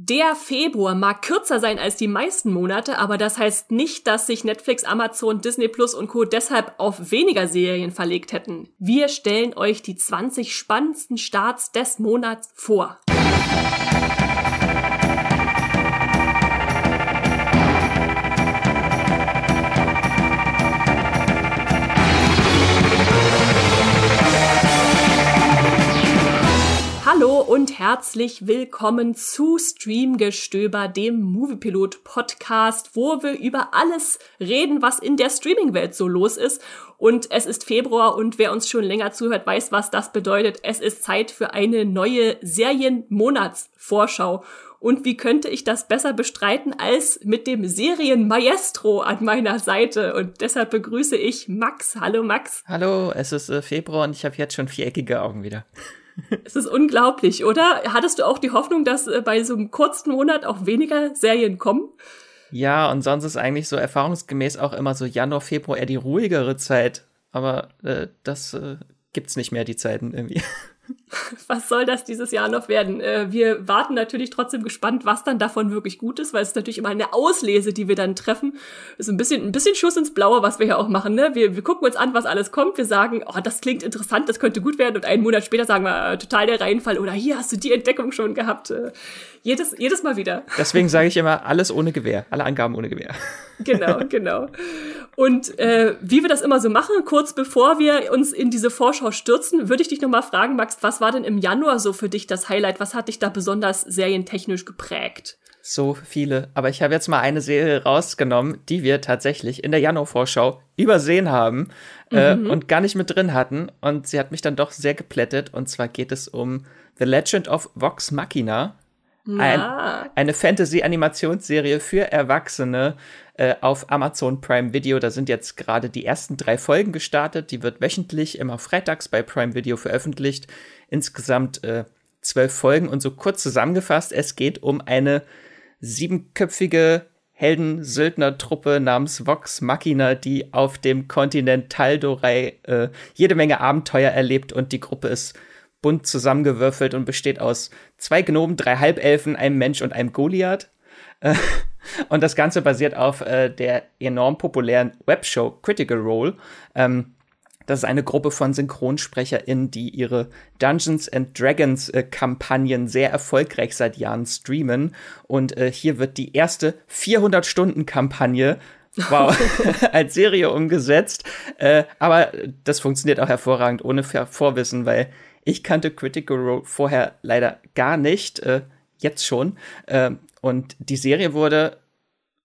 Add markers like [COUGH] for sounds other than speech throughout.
Der Februar mag kürzer sein als die meisten Monate, aber das heißt nicht, dass sich Netflix, Amazon, Disney Plus und Co. deshalb auf weniger Serien verlegt hätten. Wir stellen euch die 20 spannendsten Starts des Monats vor. Und herzlich willkommen zu Streamgestöber, dem Moviepilot Podcast, wo wir über alles reden, was in der Streaming-Welt so los ist. Und es ist Februar und wer uns schon länger zuhört, weiß, was das bedeutet. Es ist Zeit für eine neue Serienmonatsvorschau. Und wie könnte ich das besser bestreiten als mit dem Serienmaestro an meiner Seite? Und deshalb begrüße ich Max. Hallo Max. Hallo, es ist äh, Februar und ich habe jetzt schon viereckige Augen wieder. Es ist unglaublich, oder? Hattest du auch die Hoffnung, dass äh, bei so einem kurzen Monat auch weniger Serien kommen? Ja, und sonst ist eigentlich so erfahrungsgemäß auch immer so Januar, Februar eher die ruhigere Zeit. Aber äh, das äh, gibt's nicht mehr, die Zeiten irgendwie. [LAUGHS] was soll das dieses Jahr noch werden? Äh, wir warten natürlich trotzdem gespannt, was dann davon wirklich gut ist, weil es ist natürlich immer eine Auslese, die wir dann treffen. Ist ein bisschen, ein bisschen Schuss ins Blaue, was wir ja auch machen, ne? Wir, wir gucken uns an, was alles kommt. Wir sagen, oh, das klingt interessant, das könnte gut werden. Und einen Monat später sagen wir, äh, total der Reihenfall. Oder hier hast du die Entdeckung schon gehabt. Äh, jedes, jedes Mal wieder. Deswegen sage ich immer, alles ohne Gewehr. Alle Angaben ohne Gewehr. [LAUGHS] Genau, genau. Und äh, wie wir das immer so machen, kurz bevor wir uns in diese Vorschau stürzen, würde ich dich nochmal fragen, Max, was war denn im Januar so für dich das Highlight? Was hat dich da besonders serientechnisch geprägt? So viele. Aber ich habe jetzt mal eine Serie rausgenommen, die wir tatsächlich in der Januar-Vorschau übersehen haben äh, mhm. und gar nicht mit drin hatten. Und sie hat mich dann doch sehr geplättet. Und zwar geht es um The Legend of Vox Machina. Ein, eine Fantasy-Animationsserie für Erwachsene äh, auf Amazon Prime Video. Da sind jetzt gerade die ersten drei Folgen gestartet. Die wird wöchentlich immer freitags bei Prime Video veröffentlicht. Insgesamt äh, zwölf Folgen und so kurz zusammengefasst, es geht um eine siebenköpfige Helden-Söldner-Truppe namens Vox Machina, die auf dem Kontinent Taldorai äh, jede Menge Abenteuer erlebt und die Gruppe ist bunt zusammengewürfelt und besteht aus zwei Gnomen, drei Halbelfen, einem Mensch und einem Goliath. [LAUGHS] Und das Ganze basiert auf äh, der enorm populären Webshow Critical Role. Ähm, das ist eine Gruppe von SynchronsprecherInnen, die ihre Dungeons and Dragons äh, Kampagnen sehr erfolgreich seit Jahren streamen. Und äh, hier wird die erste 400-Stunden-Kampagne wow, [LAUGHS] als Serie umgesetzt. Äh, aber das funktioniert auch hervorragend ohne Vorwissen, weil ich kannte Critical Role vorher leider gar nicht, äh, jetzt schon. Äh, und die Serie wurde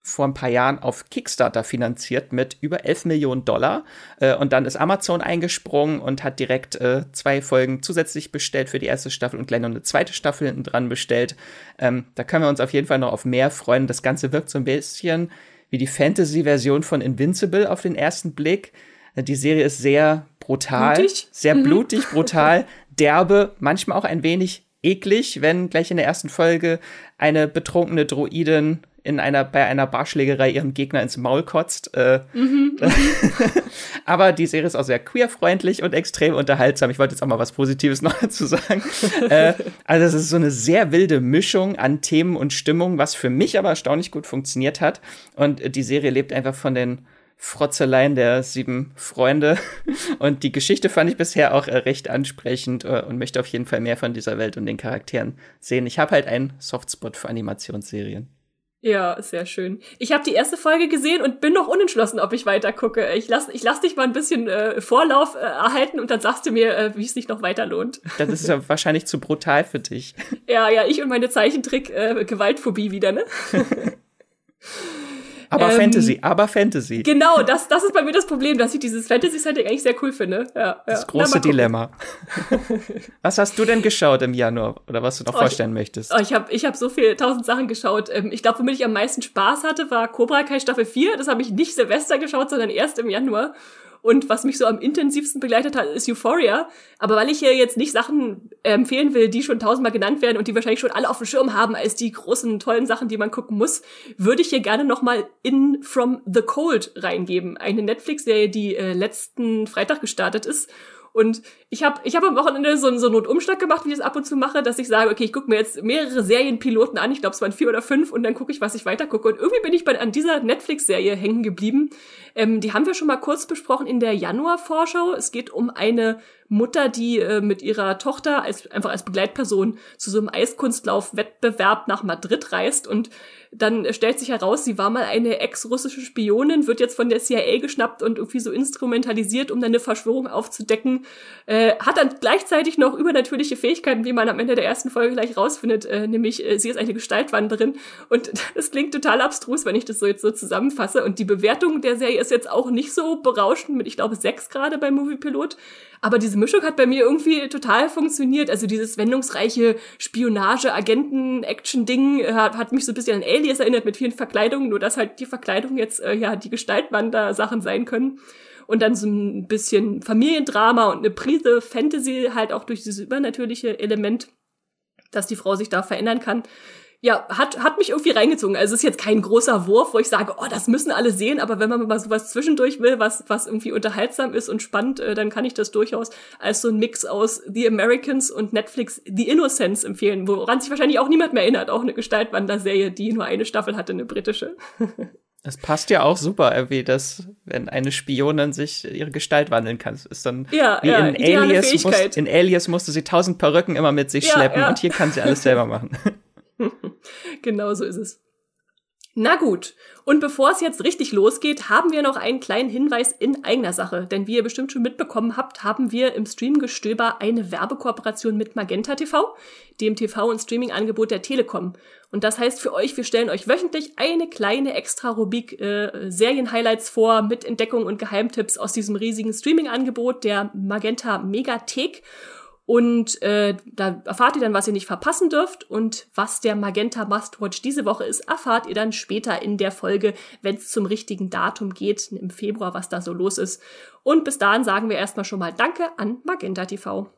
vor ein paar Jahren auf Kickstarter finanziert mit über 11 Millionen Dollar. Äh, und dann ist Amazon eingesprungen und hat direkt äh, zwei Folgen zusätzlich bestellt für die erste Staffel und gleich noch eine zweite Staffel hinten dran bestellt. Ähm, da können wir uns auf jeden Fall noch auf mehr freuen. Das Ganze wirkt so ein bisschen wie die Fantasy-Version von Invincible auf den ersten Blick. Äh, die Serie ist sehr brutal, blutig? sehr mhm. blutig, brutal, [LAUGHS] derbe, manchmal auch ein wenig eklig, wenn gleich in der ersten Folge eine betrunkene Droidin in einer, bei einer Barschlägerei ihrem Gegner ins Maul kotzt. Äh, mhm. [LAUGHS] aber die Serie ist auch sehr queerfreundlich und extrem unterhaltsam. Ich wollte jetzt auch mal was Positives [LAUGHS] noch dazu sagen. äh, also es ist so eine sehr wilde Mischung an Themen und Stimmung, was für mich aber erstaunlich gut funktioniert hat. Und die Serie lebt einfach von den Frotzeleien der sieben Freunde. [LAUGHS] Und die Geschichte fand ich bisher auch äh, recht ansprechend äh, und möchte auf jeden Fall mehr von dieser Welt und den Charakteren sehen. Ich habe halt einen Softspot für Animationsserien. Ja, sehr schön. Ich habe die erste Folge gesehen und bin noch unentschlossen, ob ich weiter gucke. Ich lass, ich lass dich mal ein bisschen äh, Vorlauf äh, erhalten und dann sagst du mir, äh, wie es sich noch weiter lohnt. Das ist ja wahrscheinlich zu brutal für dich. Ja, ja, ich und meine Zeichentrick-Gewaltphobie äh, wieder, ne? [LAUGHS] Aber ähm, Fantasy, aber Fantasy. Genau, das, das ist bei mir das Problem, dass ich dieses Fantasy-Setting eigentlich sehr cool finde. Ja, das ja. große Na, Dilemma. [LAUGHS] was hast du denn geschaut im Januar oder was du noch oh, vorstellen ich, möchtest? Oh, ich habe ich hab so viele tausend Sachen geschaut. Ähm, ich glaube, womit ich am meisten Spaß hatte, war Cobra Kai Staffel 4. Das habe ich nicht Silvester geschaut, sondern erst im Januar. Und was mich so am intensivsten begleitet hat, ist Euphoria. Aber weil ich hier jetzt nicht Sachen empfehlen will, die schon tausendmal genannt werden und die wahrscheinlich schon alle auf dem Schirm haben als die großen, tollen Sachen, die man gucken muss, würde ich hier gerne nochmal In From the Cold reingeben. Eine Netflix-Serie, die äh, letzten Freitag gestartet ist Und ich habe ich hab am Wochenende so, so einen Notumschlag gemacht, wie ich es ab und zu mache, dass ich sage, okay, ich gucke mir jetzt mehrere Serienpiloten an, ich glaube, es waren vier oder fünf, und dann gucke ich, was ich weiter gucke. Und irgendwie bin ich bei, an dieser Netflix-Serie hängen geblieben. Ähm, die haben wir schon mal kurz besprochen in der Januar-Vorschau. Es geht um eine Mutter, die äh, mit ihrer Tochter als, einfach als Begleitperson zu so einem Eiskunstlauf-Wettbewerb nach Madrid reist und dann stellt sich heraus, sie war mal eine ex-russische Spionin, wird jetzt von der CIA geschnappt und irgendwie so instrumentalisiert, um dann eine Verschwörung aufzudecken. Äh, hat dann gleichzeitig noch übernatürliche Fähigkeiten, wie man am Ende der ersten Folge gleich rausfindet, äh, nämlich äh, sie ist eine Gestaltwanderin. Und [LAUGHS] das klingt total abstrus, wenn ich das so jetzt so zusammenfasse. Und die Bewertung der Serie ist jetzt auch nicht so berauschend mit, ich glaube, sechs gerade bei Movie Pilot. Aber diese Mischung hat bei mir irgendwie total funktioniert. Also dieses wendungsreiche Spionage, Agenten, Action-Ding äh, hat, hat mich so ein bisschen an Alias erinnert mit vielen Verkleidungen, nur dass halt die Verkleidung jetzt äh, ja die Gestaltwander-Sachen sein können. Und dann so ein bisschen Familiendrama und eine Prise Fantasy halt auch durch dieses übernatürliche Element, dass die Frau sich da verändern kann ja, hat, hat mich irgendwie reingezogen. Also es ist jetzt kein großer Wurf, wo ich sage, oh, das müssen alle sehen, aber wenn man mal sowas zwischendurch will, was, was irgendwie unterhaltsam ist und spannend, äh, dann kann ich das durchaus als so ein Mix aus The Americans und Netflix The Innocents empfehlen, woran sich wahrscheinlich auch niemand mehr erinnert. Auch eine Gestaltwanderserie, die nur eine Staffel hatte, eine britische. [LAUGHS] Es passt ja auch super, irgendwie, dass, wenn eine Spionin sich ihre Gestalt wandeln kann, ist dann ja, wie ja, in Alias, muss, in Alias musste sie tausend Perücken immer mit sich ja, schleppen und hier kann sie alles selber machen. [LAUGHS] [LAUGHS] genau so ist es. Na gut, und bevor es jetzt richtig losgeht, haben wir noch einen kleinen Hinweis in eigener Sache. Denn wie ihr bestimmt schon mitbekommen habt, haben wir im Streamgestöber eine Werbekooperation mit Magenta TV, dem TV- und Streaming-Angebot der Telekom. Und das heißt für euch, wir stellen euch wöchentlich eine kleine Extra-Rubrik äh, Serien-Highlights vor mit Entdeckungen und Geheimtipps aus diesem riesigen Streaming-Angebot der Magenta Megathek. Und äh, da erfahrt ihr dann, was ihr nicht verpassen dürft. Und was der Magenta Must-Watch diese Woche ist, erfahrt ihr dann später in der Folge, wenn es zum richtigen Datum geht, im Februar, was da so los ist. Und bis dahin sagen wir erstmal schon mal Danke an Magenta TV.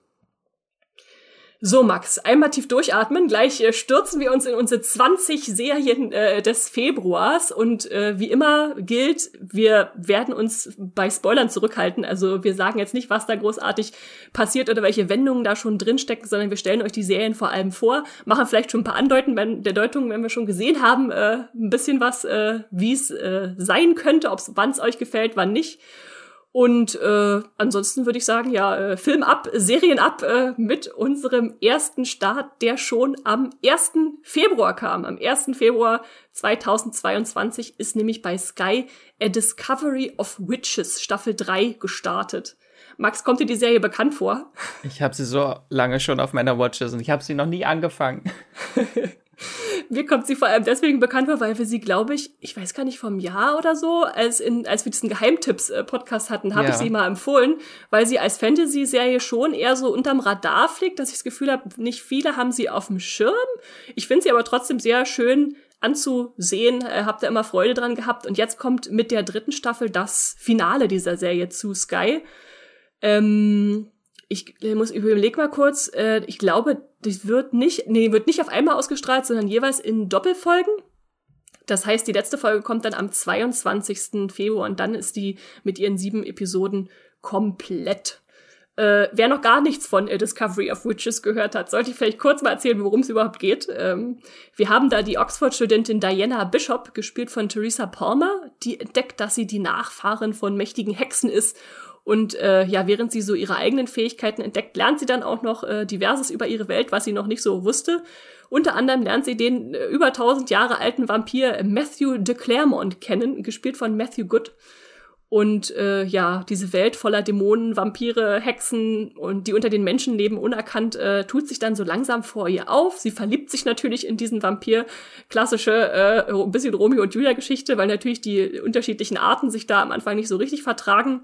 So, Max, einmal tief durchatmen. Gleich äh, stürzen wir uns in unsere 20 Serien äh, des Februars. Und äh, wie immer gilt, wir werden uns bei Spoilern zurückhalten. Also wir sagen jetzt nicht, was da großartig passiert oder welche Wendungen da schon drinstecken, sondern wir stellen euch die Serien vor allem vor, machen vielleicht schon ein paar Andeuten wenn, der Deutung, wenn wir schon gesehen haben, äh, ein bisschen was, äh, wie es äh, sein könnte, wann es euch gefällt, wann nicht. Und äh, ansonsten würde ich sagen, ja, äh, Film ab, Serien ab äh, mit unserem ersten Start, der schon am 1. Februar kam. Am 1. Februar 2022 ist nämlich bei Sky A Discovery of Witches Staffel 3 gestartet. Max, kommt dir die Serie bekannt vor? Ich habe sie so lange schon auf meiner Watchlist und ich habe sie noch nie angefangen. [LAUGHS] Mir kommt sie vor allem deswegen bekannt vor, weil wir sie, glaube ich, ich weiß gar nicht, vom Jahr oder so, als, in, als wir diesen Geheimtipps-Podcast hatten, habe ja. ich sie mal empfohlen, weil sie als Fantasy-Serie schon eher so unterm Radar fliegt, dass ich das Gefühl habe, nicht viele haben sie auf dem Schirm. Ich finde sie aber trotzdem sehr schön anzusehen, äh, habt da immer Freude dran gehabt. Und jetzt kommt mit der dritten Staffel das Finale dieser Serie zu Sky. Ähm, ich muss überleg mal kurz, äh, ich glaube, das wird nicht, nee, wird nicht auf einmal ausgestrahlt, sondern jeweils in Doppelfolgen. Das heißt, die letzte Folge kommt dann am 22. Februar und dann ist die mit ihren sieben Episoden komplett. Äh, wer noch gar nichts von A Discovery of Witches gehört hat, sollte ich vielleicht kurz mal erzählen, worum es überhaupt geht. Ähm, wir haben da die Oxford-Studentin Diana Bishop, gespielt von Theresa Palmer, die entdeckt, dass sie die Nachfahrin von mächtigen Hexen ist und äh, ja, während sie so ihre eigenen Fähigkeiten entdeckt, lernt sie dann auch noch äh, diverses über ihre Welt, was sie noch nicht so wusste. Unter anderem lernt sie den äh, über 1000 Jahre alten Vampir Matthew de Claremont kennen, gespielt von Matthew Good. Und äh, ja, diese Welt voller Dämonen, Vampire, Hexen und die unter den Menschen leben unerkannt, äh, tut sich dann so langsam vor ihr auf. Sie verliebt sich natürlich in diesen Vampir. Klassische, äh, ein bisschen Romeo und Julia-Geschichte, weil natürlich die unterschiedlichen Arten sich da am Anfang nicht so richtig vertragen.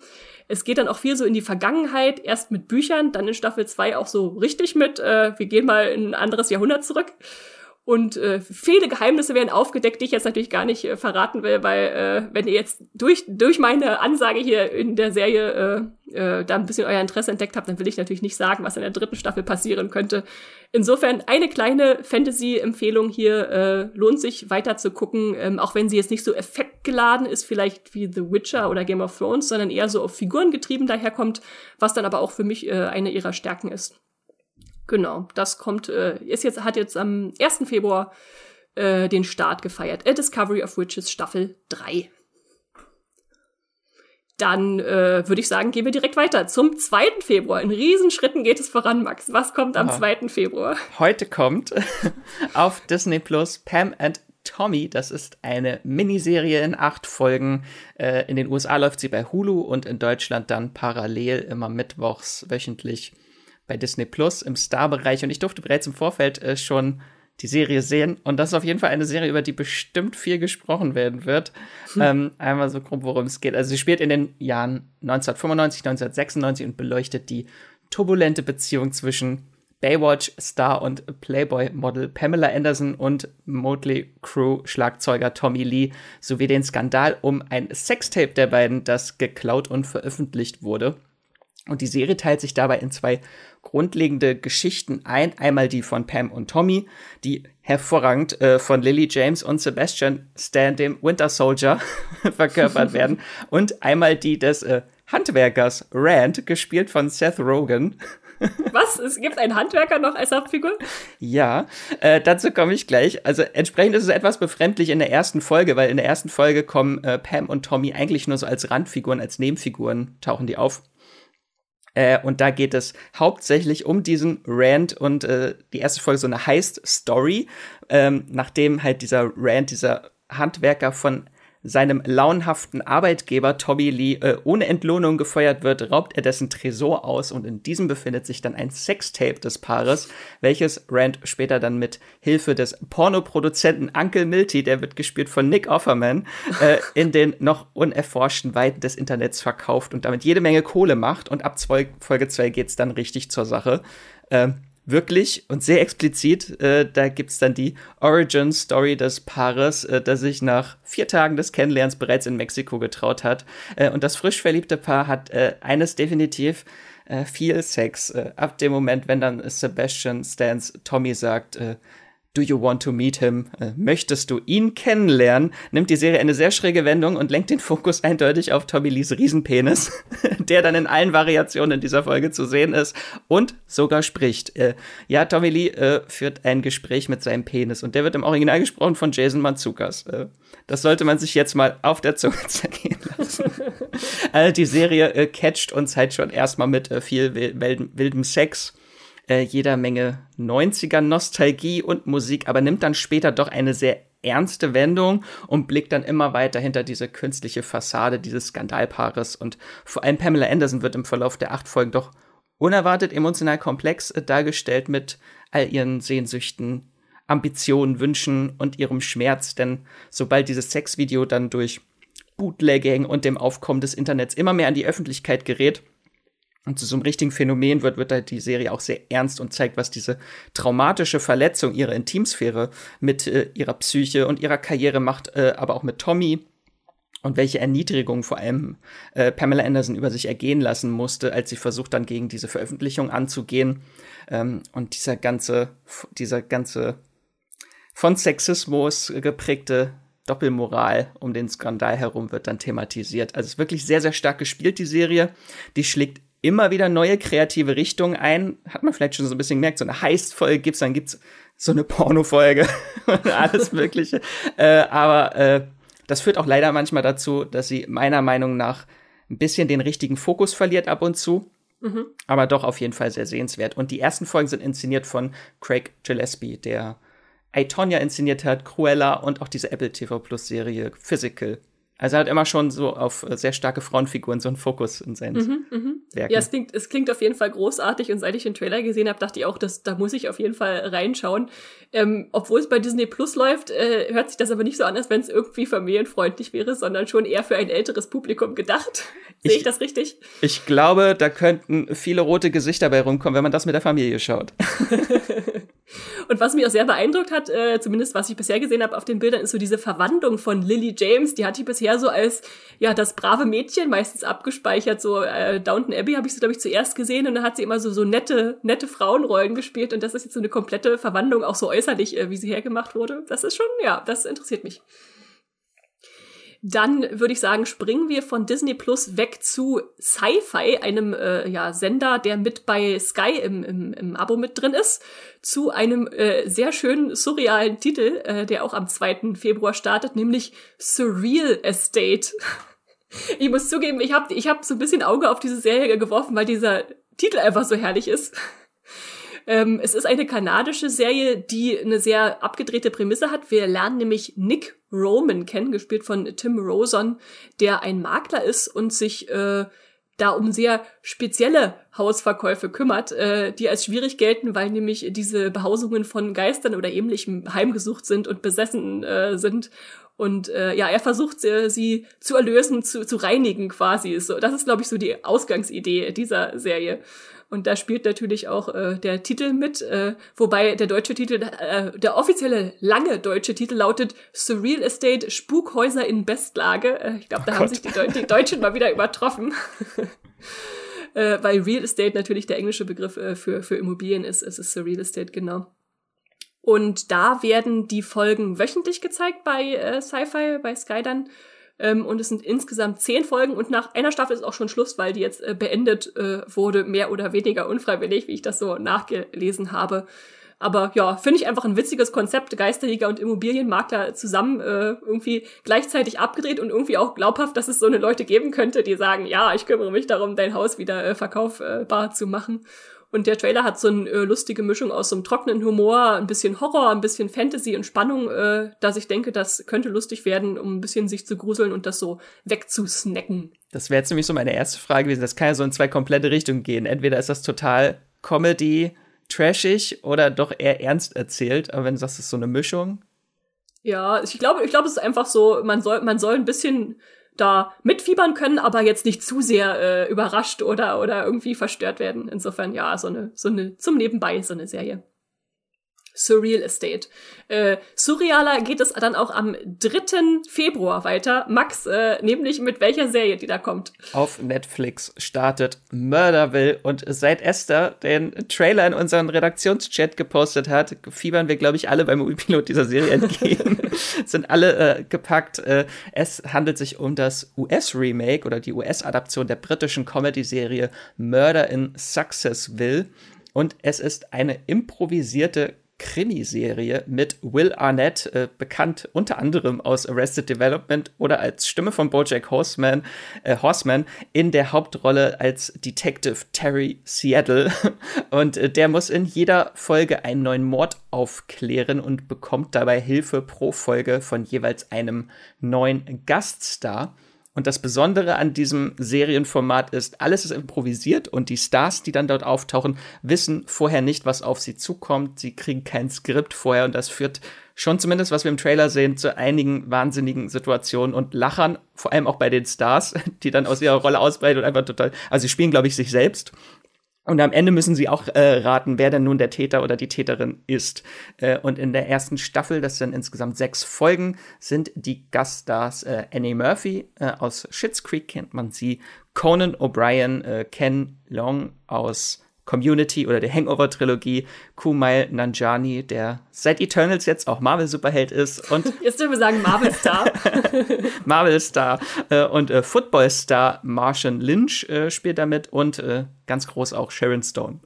Es geht dann auch viel so in die Vergangenheit, erst mit Büchern, dann in Staffel 2 auch so richtig mit, äh, wir gehen mal in ein anderes Jahrhundert zurück. Und äh, viele Geheimnisse werden aufgedeckt, die ich jetzt natürlich gar nicht äh, verraten will, weil äh, wenn ihr jetzt durch, durch meine Ansage hier in der Serie äh, äh, da ein bisschen euer Interesse entdeckt habt, dann will ich natürlich nicht sagen, was in der dritten Staffel passieren könnte. Insofern eine kleine Fantasy-Empfehlung hier, äh, lohnt sich weiter zu gucken, ähm, auch wenn sie jetzt nicht so effektgeladen ist, vielleicht wie The Witcher oder Game of Thrones, sondern eher so auf Figuren getrieben daherkommt, was dann aber auch für mich äh, eine ihrer Stärken ist. Genau, das kommt, äh, ist jetzt, hat jetzt am 1. Februar äh, den Start gefeiert. A Discovery of Witches Staffel 3. Dann äh, würde ich sagen, gehen wir direkt weiter zum 2. Februar. In Riesenschritten geht es voran, Max. Was kommt am Aha. 2. Februar? Heute kommt [LAUGHS] auf Disney Plus Pam and Tommy. Das ist eine Miniserie in acht Folgen. Äh, in den USA läuft sie bei Hulu und in Deutschland dann parallel immer mittwochs wöchentlich bei Disney Plus im Star-Bereich. Und ich durfte bereits im Vorfeld äh, schon die Serie sehen. Und das ist auf jeden Fall eine Serie, über die bestimmt viel gesprochen werden wird. Hm. Ähm, einmal so grob, worum es geht. Also sie spielt in den Jahren 1995, 1996 und beleuchtet die turbulente Beziehung zwischen Baywatch-Star und Playboy-Model Pamela Anderson und Motley Crew-Schlagzeuger Tommy Lee sowie den Skandal um ein Sextape der beiden, das geklaut und veröffentlicht wurde. Und die Serie teilt sich dabei in zwei grundlegende Geschichten ein. Einmal die von Pam und Tommy, die hervorragend äh, von Lily James und Sebastian Stan, dem Winter Soldier, [LAUGHS] verkörpert [LAUGHS] werden. Und einmal die des äh, Handwerkers Rand, gespielt von Seth Rogen. [LAUGHS] Was? Es gibt einen Handwerker noch als Hauptfigur? Ja, äh, dazu komme ich gleich. Also entsprechend ist es etwas befremdlich in der ersten Folge, weil in der ersten Folge kommen äh, Pam und Tommy eigentlich nur so als Randfiguren, als Nebenfiguren tauchen die auf. Äh, und da geht es hauptsächlich um diesen Rand und äh, die erste Folge so eine Heist-Story, ähm, nachdem halt dieser Rand, dieser Handwerker von seinem launhaften Arbeitgeber Tommy Lee äh, ohne Entlohnung gefeuert wird, raubt er dessen Tresor aus und in diesem befindet sich dann ein Sextape des Paares, welches Rand später dann mit Hilfe des Pornoproduzenten Uncle Milty, der wird gespielt von Nick Offerman, äh, in den noch unerforschten Weiten des Internets verkauft und damit jede Menge Kohle macht und ab Folge 2 geht's dann richtig zur Sache. Ähm, wirklich und sehr explizit. Äh, da gibt's dann die Origin-Story des Paares, äh, das sich nach vier Tagen des Kennenlernens bereits in Mexiko getraut hat. Äh, und das frisch verliebte Paar hat äh, eines definitiv äh, viel Sex. Äh, ab dem Moment, wenn dann Sebastian Stans Tommy sagt, Do you want to meet him? Äh, möchtest du ihn kennenlernen? Nimmt die Serie eine sehr schräge Wendung und lenkt den Fokus eindeutig auf Tommy Lees Riesenpenis, [LAUGHS] der dann in allen Variationen in dieser Folge zu sehen ist und sogar spricht. Äh, ja, Tommy Lee äh, führt ein Gespräch mit seinem Penis und der wird im Original gesprochen von Jason Manzukas. Das sollte man sich jetzt mal auf der Zunge [LAUGHS] zergehen lassen. die Serie catcht uns halt schon erstmal mit viel wildem Sex äh, jeder Menge 90er Nostalgie und Musik, aber nimmt dann später doch eine sehr ernste Wendung und blickt dann immer weiter hinter diese künstliche Fassade dieses Skandalpaares. Und vor allem Pamela Anderson wird im Verlauf der acht Folgen doch unerwartet emotional komplex äh, dargestellt mit all ihren Sehnsüchten, Ambitionen, Wünschen und ihrem Schmerz. Denn sobald dieses Sexvideo dann durch Bootlegging und dem Aufkommen des Internets immer mehr an die Öffentlichkeit gerät, und zu so einem richtigen Phänomen wird, wird halt die Serie auch sehr ernst und zeigt, was diese traumatische Verletzung ihrer Intimsphäre mit äh, ihrer Psyche und ihrer Karriere macht, äh, aber auch mit Tommy und welche Erniedrigung vor allem äh, Pamela Anderson über sich ergehen lassen musste, als sie versucht dann gegen diese Veröffentlichung anzugehen. Ähm, und dieser ganze, dieser ganze von Sexismus geprägte Doppelmoral um den Skandal herum wird dann thematisiert. Also es ist wirklich sehr, sehr stark gespielt, die Serie. Die schlägt immer wieder neue kreative Richtungen ein. Hat man vielleicht schon so ein bisschen gemerkt, so eine Heist-Folge gibt's, dann gibt's so eine Porno-Folge [LAUGHS] und alles Mögliche. äh, aber äh, das führt auch leider manchmal dazu, dass sie meiner Meinung nach ein bisschen den richtigen Fokus verliert ab und zu. Mhm. Aber doch auf jeden Fall sehr sehenswert. Und die ersten Folgen sind inszeniert von Craig Gillespie, der Aitonia inszeniert hat, Cruella und auch diese Apple TV Plus Serie Physical also er hat immer schon so auf äh, sehr starke Frauenfiguren so einen Fokus in seinen mhm, mh. Werken. Ja, es klingt, es klingt auf jeden Fall großartig und seit ich den Trailer gesehen habe, dachte ich auch, dass, da muss ich auf jeden Fall reinschauen. Ähm, obwohl es bei Disney Plus läuft, äh, hört sich das aber nicht so an, als wenn es irgendwie familienfreundlich wäre, sondern schon eher für ein älteres Publikum gedacht. [LAUGHS] Sehe ich, ich das richtig? Ich glaube, da könnten viele rote Gesichter bei rumkommen, wenn man das mit der Familie schaut. [LAUGHS] Und was mich auch sehr beeindruckt hat, äh, zumindest was ich bisher gesehen habe auf den Bildern, ist so diese Verwandlung von Lily James. Die hatte ich bisher so als ja das brave Mädchen meistens abgespeichert. So äh, Downton Abbey habe ich sie glaube ich zuerst gesehen und dann hat sie immer so so nette nette Frauenrollen gespielt und das ist jetzt so eine komplette Verwandlung auch so äußerlich, äh, wie sie hergemacht wurde. Das ist schon ja, das interessiert mich. Dann würde ich sagen, springen wir von Disney Plus weg zu Sci-Fi, einem äh, ja, Sender, der mit bei Sky im, im, im Abo mit drin ist, zu einem äh, sehr schönen surrealen Titel, äh, der auch am 2. Februar startet, nämlich Surreal Estate. [LAUGHS] Ich muss zugeben, ich habe ich hab so ein bisschen Auge auf diese Serie geworfen, weil dieser Titel einfach so herrlich ist. [LAUGHS] Ähm, es ist eine kanadische Serie, die eine sehr abgedrehte Prämisse hat. Wir lernen nämlich Nick Roman kennen, gespielt von Tim Rosen, der ein Makler ist und sich äh, da um sehr spezielle Hausverkäufe kümmert, äh, die als schwierig gelten, weil nämlich diese Behausungen von Geistern oder ähnlichem heimgesucht sind und besessen äh, sind. Und äh, ja, er versucht äh, sie zu erlösen, zu, zu reinigen quasi. So, das ist, glaube ich, so die Ausgangsidee dieser Serie. Und da spielt natürlich auch äh, der Titel mit, äh, wobei der deutsche Titel, äh, der offizielle lange deutsche Titel lautet Surreal Estate Spukhäuser in Bestlage. Äh, ich glaube, da oh haben sich die, Deu die, Deutschen mal wieder übertroffen. [LAUGHS] äh, weil Real Estate natürlich der englische Begriff äh, für, für Immobilien ist. Es ist Surreal Estate, genau. Und da werden die Folgen wöchentlich gezeigt bei äh, Sci-Fi, bei Sky dann. Ähm, und es sind insgesamt zehn Folgen und nach einer Staffel ist auch schon Schluss, weil die jetzt äh, beendet äh, wurde, mehr oder weniger unfreiwillig, wie ich das so nachgelesen habe. Aber ja, finde ich einfach ein witziges Konzept, Geisterjäger und Immobilienmakler zusammen äh, irgendwie gleichzeitig abgedreht und irgendwie auch glaubhaft, dass es so eine Leute geben könnte, die sagen, ja, ich kümmere mich darum, dein Haus wieder äh, verkaufbar zu machen. Und der Trailer hat so eine äh, lustige Mischung aus so einem trockenen Humor, ein bisschen Horror, ein bisschen Fantasy und Spannung, äh, dass ich denke, das könnte lustig werden, um ein bisschen sich zu gruseln und das so wegzusnacken. Das wäre jetzt nämlich so meine erste Frage gewesen. Das kann ja so in zwei komplette Richtungen gehen. Entweder ist das total Comedy, trashig oder doch eher ernst erzählt. Aber wenn du sagst, es ist so eine Mischung. Ja, ich glaube, ich glaube, es ist einfach so, man soll, man soll ein bisschen da mitfiebern können, aber jetzt nicht zu sehr äh, überrascht oder, oder irgendwie verstört werden. Insofern, ja, so eine, so eine, zum Nebenbei, so eine Serie. Surreal Estate. Äh, surrealer geht es dann auch am 3. Februar weiter. Max, äh, nämlich mit welcher Serie die da kommt? Auf Netflix startet Murderville und seit Esther den Trailer in unseren Redaktionschat gepostet hat, fiebern wir, glaube ich, alle beim Movie-Pilot dieser Serie entgegen. [LAUGHS] Sind alle äh, gepackt. Äh, es handelt sich um das US-Remake oder die US-Adaption der britischen Comedy-Serie Murder in Successville. Und es ist eine improvisierte Krimiserie mit Will Arnett, äh, bekannt unter anderem aus Arrested Development oder als Stimme von Bojack Horseman, äh, Horseman in der Hauptrolle als Detective Terry Seattle. [LAUGHS] Und äh, der muss in jeder Folge einen neuen Mord aufklären und bekommt dabei Hilfe pro Folge von jeweils einem neuen Gaststar. Und das Besondere an diesem Serienformat ist, alles ist improvisiert und die Stars, die dann dort auftauchen, wissen vorher nicht, was auf sie zukommt. Sie kriegen kein Skript vorher und das führt schon zumindest, was wir im Trailer sehen, zu einigen wahnsinnigen Situationen und Lachern, vor allem auch bei den Stars, [LAUGHS] die dann aus ihrer Rolle ausbreiten und einfach total, also sie spielen, glaube ich, sich selbst und am Ende müssen sie auch äh, raten, wer denn nun der Täter oder die Täterin ist. Äh, und in der ersten Staffel, das sind insgesamt sechs Folgen, sind die Gaststars äh, Annie Murphy äh, aus Schitt's Creek kennt man sie, Conan O'Brien, äh, Ken Long aus Community oder der Hangover-Trilogie, Kumail Nanjani, der seit Eternals jetzt auch Marvel-Superheld ist und [LAUGHS] jetzt dürfen wir sagen Marvel-Star. [LAUGHS] Marvel-Star äh, und äh, Football-Star Martian Lynch äh, spielt damit und äh, ganz groß auch Sharon Stone.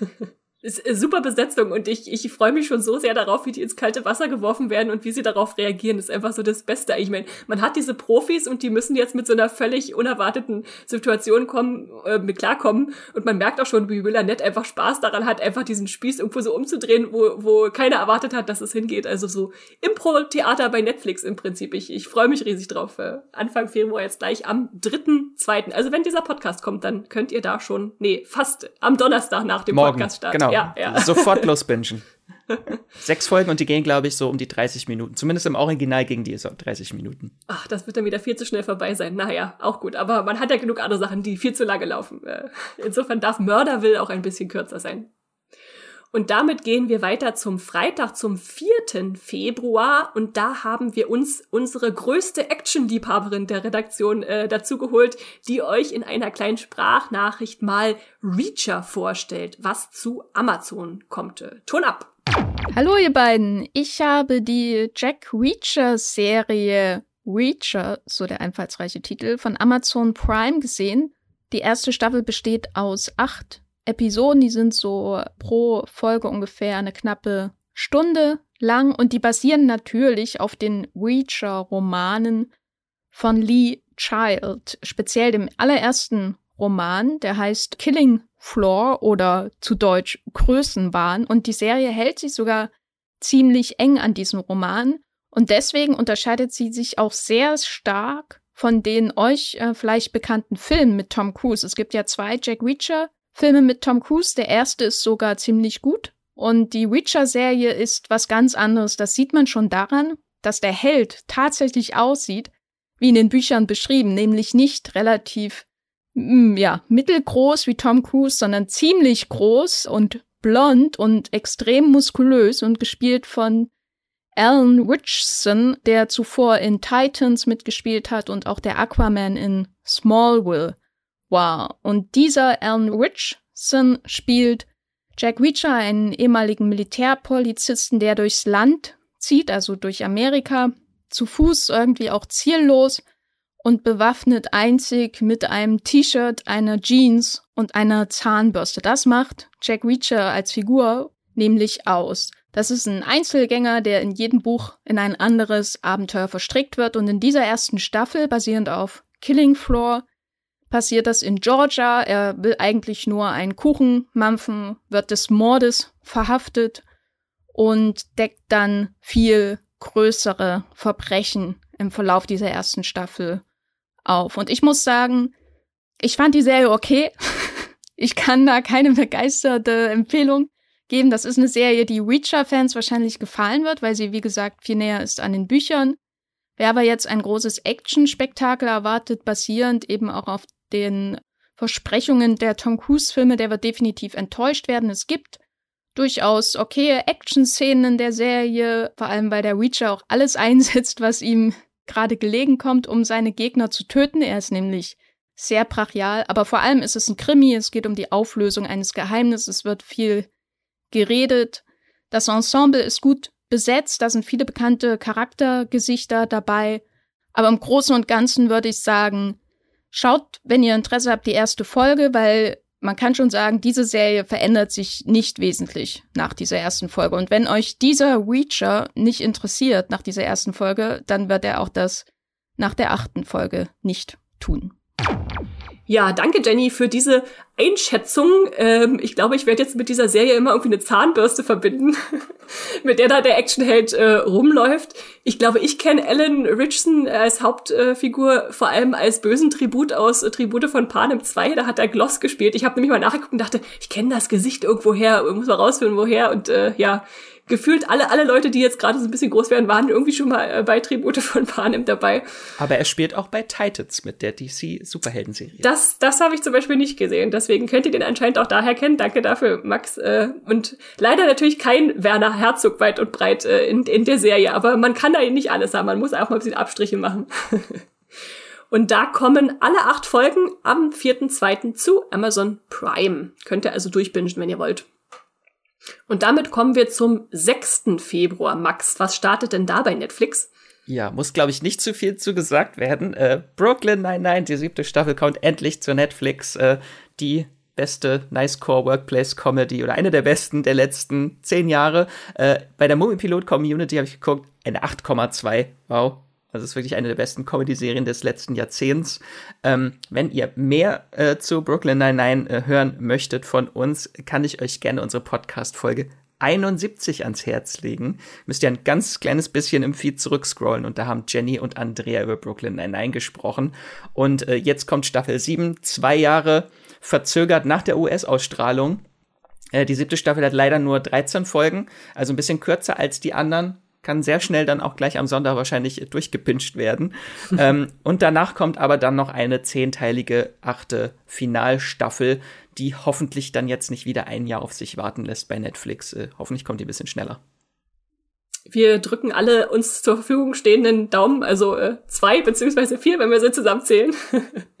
[LAUGHS] ist super Besetzung und ich, ich freue mich schon so sehr darauf, wie die ins kalte Wasser geworfen werden und wie sie darauf reagieren. Das ist einfach so das Beste. Ich meine, man hat diese Profis und die müssen jetzt mit so einer völlig unerwarteten Situation kommen, äh, mit klarkommen und man merkt auch schon, wie Willa Nett einfach Spaß daran hat, einfach diesen Spieß irgendwo so umzudrehen, wo, wo keiner erwartet hat, dass es hingeht. Also so Impro-Theater bei Netflix im Prinzip. Ich, ich freue mich riesig drauf. Äh, Anfang Februar jetzt gleich am 3.2. Also wenn dieser Podcast kommt, dann könnt ihr da schon, nee, fast am Donnerstag nach dem Morgen, Podcast starten. Genau. Ja, ja. Sofort losbingen. Sechs Folgen und die gehen, glaube ich, so um die 30 Minuten. Zumindest im Original gegen die so 30 Minuten. Ach, das wird dann wieder viel zu schnell vorbei sein. Naja, auch gut. Aber man hat ja genug andere Sachen, die viel zu lange laufen. Äh, insofern darf Mörderwill auch ein bisschen kürzer sein. Und damit gehen wir weiter zum Freitag, zum 4. Februar. Und da haben wir uns unsere größte Action-Liebhaberin der Redaktion äh, dazu geholt, die euch in einer kleinen Sprachnachricht mal Reacher vorstellt, was zu Amazon kommt. Ton ab! Hallo ihr beiden, ich habe die Jack Reacher Serie Reacher, so der einfallsreiche Titel, von Amazon Prime gesehen. Die erste Staffel besteht aus acht Episoden, die sind so pro Folge ungefähr eine knappe Stunde lang und die basieren natürlich auf den Reacher-Romanen von Lee Child, speziell dem allerersten Roman, der heißt Killing Floor oder zu Deutsch Größenwahn und die Serie hält sich sogar ziemlich eng an diesem Roman und deswegen unterscheidet sie sich auch sehr stark von den euch äh, vielleicht bekannten Filmen mit Tom Cruise. Es gibt ja zwei Jack Reacher Filme mit Tom Cruise. Der erste ist sogar ziemlich gut. Und die Witcher-Serie ist was ganz anderes. Das sieht man schon daran, dass der Held tatsächlich aussieht, wie in den Büchern beschrieben, nämlich nicht relativ, mm, ja, mittelgroß wie Tom Cruise, sondern ziemlich groß und blond und extrem muskulös und gespielt von Alan Richardson, der zuvor in Titans mitgespielt hat und auch der Aquaman in Smallville war. Und dieser Alan Richardson spielt Jack Reacher, einen ehemaligen Militärpolizisten, der durchs Land zieht, also durch Amerika, zu Fuß irgendwie auch ziellos und bewaffnet einzig mit einem T-Shirt, einer Jeans und einer Zahnbürste. Das macht Jack Reacher als Figur nämlich aus. Das ist ein Einzelgänger, der in jedem Buch in ein anderes Abenteuer verstrickt wird und in dieser ersten Staffel, basierend auf Killing Floor, passiert das in Georgia. Er will eigentlich nur einen Kuchen mampfen, wird des Mordes verhaftet und deckt dann viel größere Verbrechen im Verlauf dieser ersten Staffel auf. Und ich muss sagen, ich fand die Serie okay. [LAUGHS] ich kann da keine begeisterte Empfehlung geben. Das ist eine Serie, die Reacher-Fans wahrscheinlich gefallen wird, weil sie, wie gesagt, viel näher ist an den Büchern. Wer aber jetzt ein großes Action-Spektakel erwartet, basierend eben auch auf den Versprechungen der Tom Cruise-Filme, der wird definitiv enttäuscht werden. Es gibt durchaus okaye Action-Szenen in der Serie, vor allem weil der Reacher auch alles [LAUGHS] einsetzt, was ihm gerade gelegen kommt, um seine Gegner zu töten. Er ist nämlich sehr brachial, aber vor allem ist es ein Krimi, es geht um die Auflösung eines Geheimnisses, es wird viel geredet. Das Ensemble ist gut besetzt, da sind viele bekannte Charaktergesichter dabei, aber im Großen und Ganzen würde ich sagen, Schaut, wenn ihr Interesse habt, die erste Folge, weil man kann schon sagen, diese Serie verändert sich nicht wesentlich nach dieser ersten Folge. Und wenn euch dieser Reacher nicht interessiert nach dieser ersten Folge, dann wird er auch das nach der achten Folge nicht tun. Ja, danke Jenny für diese Einschätzung. Ähm, ich glaube, ich werde jetzt mit dieser Serie immer irgendwie eine Zahnbürste verbinden, [LAUGHS] mit der da der Actionheld äh, rumläuft. Ich glaube, ich kenne Alan Richardson als Hauptfigur äh, vor allem als bösen Tribut aus äh, Tribute von Panem 2. Da hat er Gloss gespielt. Ich habe nämlich mal nachgeguckt und dachte, ich kenne das Gesicht irgendwo her, muss mal rausfinden, woher. Und äh, ja, gefühlt alle, alle Leute, die jetzt gerade so ein bisschen groß werden, waren irgendwie schon mal äh, bei Tribute von Panem dabei. Aber er spielt auch bei Titans mit der DC Superhelden-Serie. Das, das habe ich zum Beispiel nicht gesehen. Deswegen könnt ihr den anscheinend auch daher kennen. Danke dafür, Max. Äh, und leider natürlich kein Werner Herzog weit und breit äh, in, in der Serie. Aber man kann da nicht alles haben. Man muss auch mal ein bisschen Abstriche machen. [LAUGHS] Und da kommen alle acht Folgen am 4.2. zu Amazon Prime. Könnt ihr also durchbingen, wenn ihr wollt. Und damit kommen wir zum 6. Februar. Max, was startet denn da bei Netflix? Ja, muss, glaube ich, nicht zu viel zu gesagt werden. Äh, Brooklyn 99, die siebte Staffel, kommt endlich zu Netflix. Äh, die beste Nice Core Workplace Comedy oder eine der besten der letzten zehn Jahre. Äh, bei der Movie Pilot Community habe ich geguckt, eine 8,2. Wow, also es ist wirklich eine der besten Comedy-Serien des letzten Jahrzehnts. Ähm, wenn ihr mehr äh, zu Brooklyn Nine-Nine äh, hören möchtet von uns, kann ich euch gerne unsere Podcast-Folge 71 ans Herz legen. Müsst ihr ein ganz kleines bisschen im Feed zurückscrollen und da haben Jenny und Andrea über Brooklyn Nine-Nine gesprochen. Und äh, jetzt kommt Staffel 7, zwei Jahre verzögert nach der US-Ausstrahlung. Äh, die siebte Staffel hat leider nur 13 Folgen, also ein bisschen kürzer als die anderen kann sehr schnell dann auch gleich am Sonntag wahrscheinlich durchgepinscht werden. ähm, [LAUGHS] und danach kommt aber dann noch eine zehnteilige achte Finalstaffel, die hoffentlich dann jetzt nicht wieder ein Jahr auf sich warten lässt bei Netflix. Äh, hoffentlich kommt die ein bisschen schneller. Wir drücken alle uns zur Verfügung stehenden Daumen, also äh, zwei beziehungsweise vier, wenn wir sie zusammenzählen. [LAUGHS]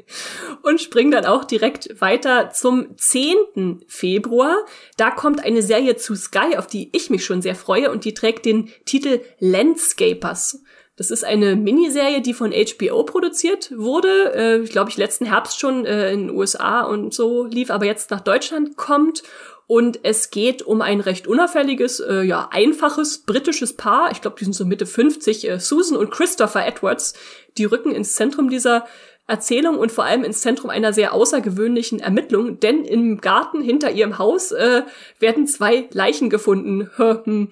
und springen dann auch direkt weiter zum 10. Februar. Da kommt eine Serie zu Sky, auf die ich mich schon sehr freue und die trägt den Titel Landscapers. Das ist eine Miniserie, die von HBO produziert wurde. Äh, ich glaube, ich letzten Herbst schon äh, in den USA und so lief, aber jetzt nach Deutschland kommt. Und es geht um ein recht unauffälliges, äh, ja, einfaches britisches Paar. Ich glaube, die sind so Mitte 50, äh, Susan und Christopher Edwards. Die rücken ins Zentrum dieser Erzählung und vor allem ins Zentrum einer sehr außergewöhnlichen Ermittlung, denn im Garten hinter ihrem Haus äh, werden zwei Leichen gefunden. [LAUGHS] hm,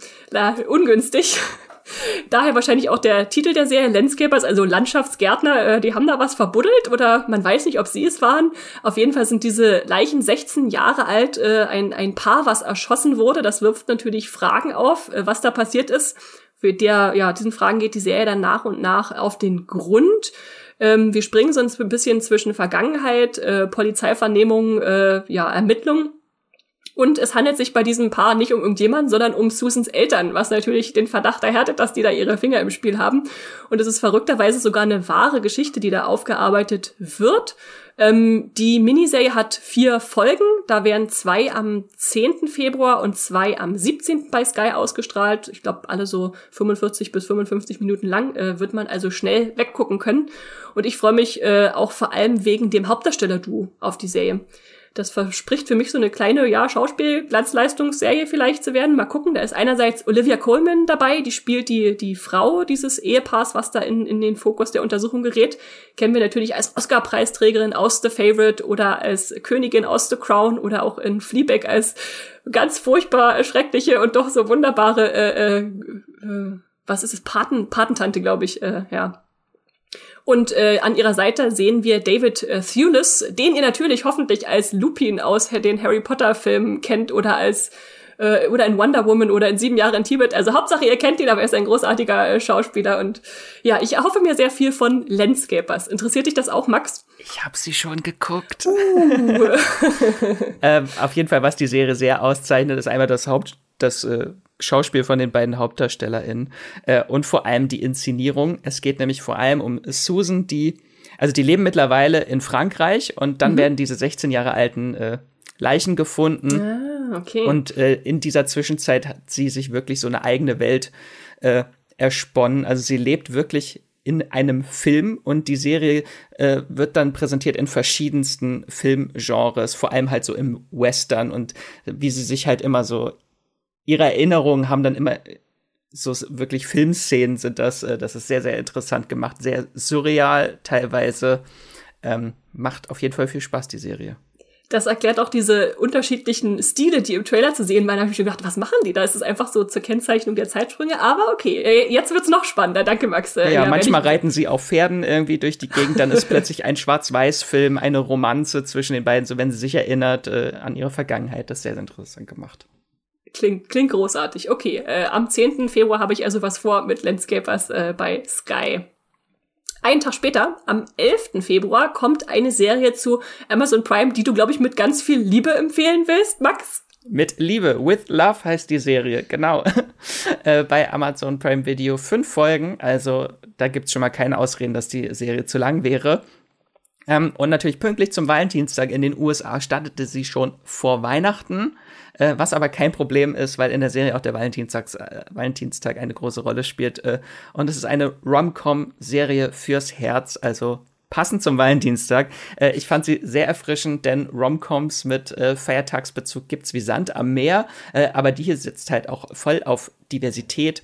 ungünstig. [LAUGHS] Daher wahrscheinlich auch der Titel der Serie, Landscapers, also Landschaftsgärtner, äh, die haben da was verbuddelt oder man weiß nicht, ob sie es waren. Auf jeden Fall sind diese Leichen 16 Jahre alt, äh, ein, ein Paar, was erschossen wurde. Das wirft natürlich Fragen auf, äh, was da passiert ist. Für der, ja, diesen Fragen geht die Serie dann nach und nach auf den Grund. Ähm, wir springen sonst ein bisschen zwischen Vergangenheit, äh, Polizeivernehmung, äh, ja, Ermittlung und es handelt sich bei diesem Paar nicht um irgendjemanden, sondern um Susans Eltern, was natürlich den Verdacht erhärtet, dass die da ihre Finger im Spiel haben. Und es ist verrückterweise sogar eine wahre Geschichte, die da aufgearbeitet wird. Ähm, die Miniserie hat vier Folgen. Da werden zwei am 10. Februar und zwei am 17. bei Sky ausgestrahlt. Ich glaube, alle so 45 bis 55 Minuten lang äh, wird man also schnell weggucken können. Und ich freue mich äh, auch vor allem wegen dem Hauptdarsteller-Duo auf die Serie. Das verspricht für mich so eine kleine, ja, Schauspiel-Glanzleistungsserie vielleicht zu werden. Mal gucken. Da ist einerseits Olivia Colman dabei, die spielt die, die Frau dieses Ehepaars, was da in, in den Fokus der Untersuchung gerät. Kennen wir natürlich als Oscar-Preisträgerin aus The Favorite oder als Königin aus The Crown oder auch in Fleabag als ganz furchtbar schreckliche und doch so wunderbare, äh, äh, äh was ist es, Paten, Patentante, glaube ich, äh, ja, und äh, an ihrer Seite sehen wir David äh, Thewlis, den ihr natürlich hoffentlich als Lupin aus den Harry Potter Filmen kennt oder als äh, oder in Wonder Woman oder in Sieben Jahre in Tibet. Also Hauptsache ihr kennt ihn, aber er ist ein großartiger äh, Schauspieler und ja, ich erhoffe mir sehr viel von Landscapers. Interessiert dich das auch, Max? Ich habe sie schon geguckt. Uh. [LAUGHS] ähm, auf jeden Fall, was die Serie sehr auszeichnet, ist einmal das Haupt, das äh, Schauspiel von den beiden HauptdarstellerInnen äh, und vor allem die Inszenierung. Es geht nämlich vor allem um Susan, die, also die leben mittlerweile in Frankreich und dann mhm. werden diese 16 Jahre alten äh, Leichen gefunden. Ah, okay. Und äh, in dieser Zwischenzeit hat sie sich wirklich so eine eigene Welt äh, ersponnen. Also sie lebt wirklich in einem Film und die Serie äh, wird dann präsentiert in verschiedensten Filmgenres, vor allem halt so im Western und wie sie sich halt immer so ihre Erinnerungen haben dann immer so wirklich Filmszenen sind das. Äh, das ist sehr, sehr interessant gemacht, sehr surreal teilweise. Ähm, macht auf jeden Fall viel Spaß, die Serie. Das erklärt auch diese unterschiedlichen Stile, die im Trailer zu sehen waren. Da habe ich mir gedacht, was machen die da? Ist es einfach so zur Kennzeichnung der Zeitsprünge? Aber okay, äh, jetzt wird's noch spannender. Danke, Max. Äh, ja, ja manchmal reiten sie auf Pferden irgendwie durch die Gegend. Dann ist plötzlich ein Schwarz-Weiß-Film, eine Romanze zwischen den beiden, so wenn sie sich erinnert äh, an ihre Vergangenheit. Das ist sehr, sehr interessant gemacht. Klingt, klingt großartig. Okay, äh, am 10. Februar habe ich also was vor mit Landscapers äh, bei Sky. Einen Tag später, am 11. Februar, kommt eine Serie zu Amazon Prime, die du, glaube ich, mit ganz viel Liebe empfehlen willst, Max. Mit Liebe, with Love heißt die Serie, genau. [LAUGHS] äh, bei Amazon Prime Video fünf Folgen, also da gibt es schon mal keine Ausreden, dass die Serie zu lang wäre. Ähm, und natürlich pünktlich zum Valentinstag in den USA startete sie schon vor Weihnachten äh, was aber kein Problem ist, weil in der Serie auch der Valentinstag, äh, Valentinstag eine große Rolle spielt. Äh, und es ist eine Rom-Com-Serie fürs Herz, also passend zum Valentinstag. Äh, ich fand sie sehr erfrischend, denn Romcoms mit äh, Feiertagsbezug gibt's wie Sand am Meer, äh, aber die hier sitzt halt auch voll auf Diversität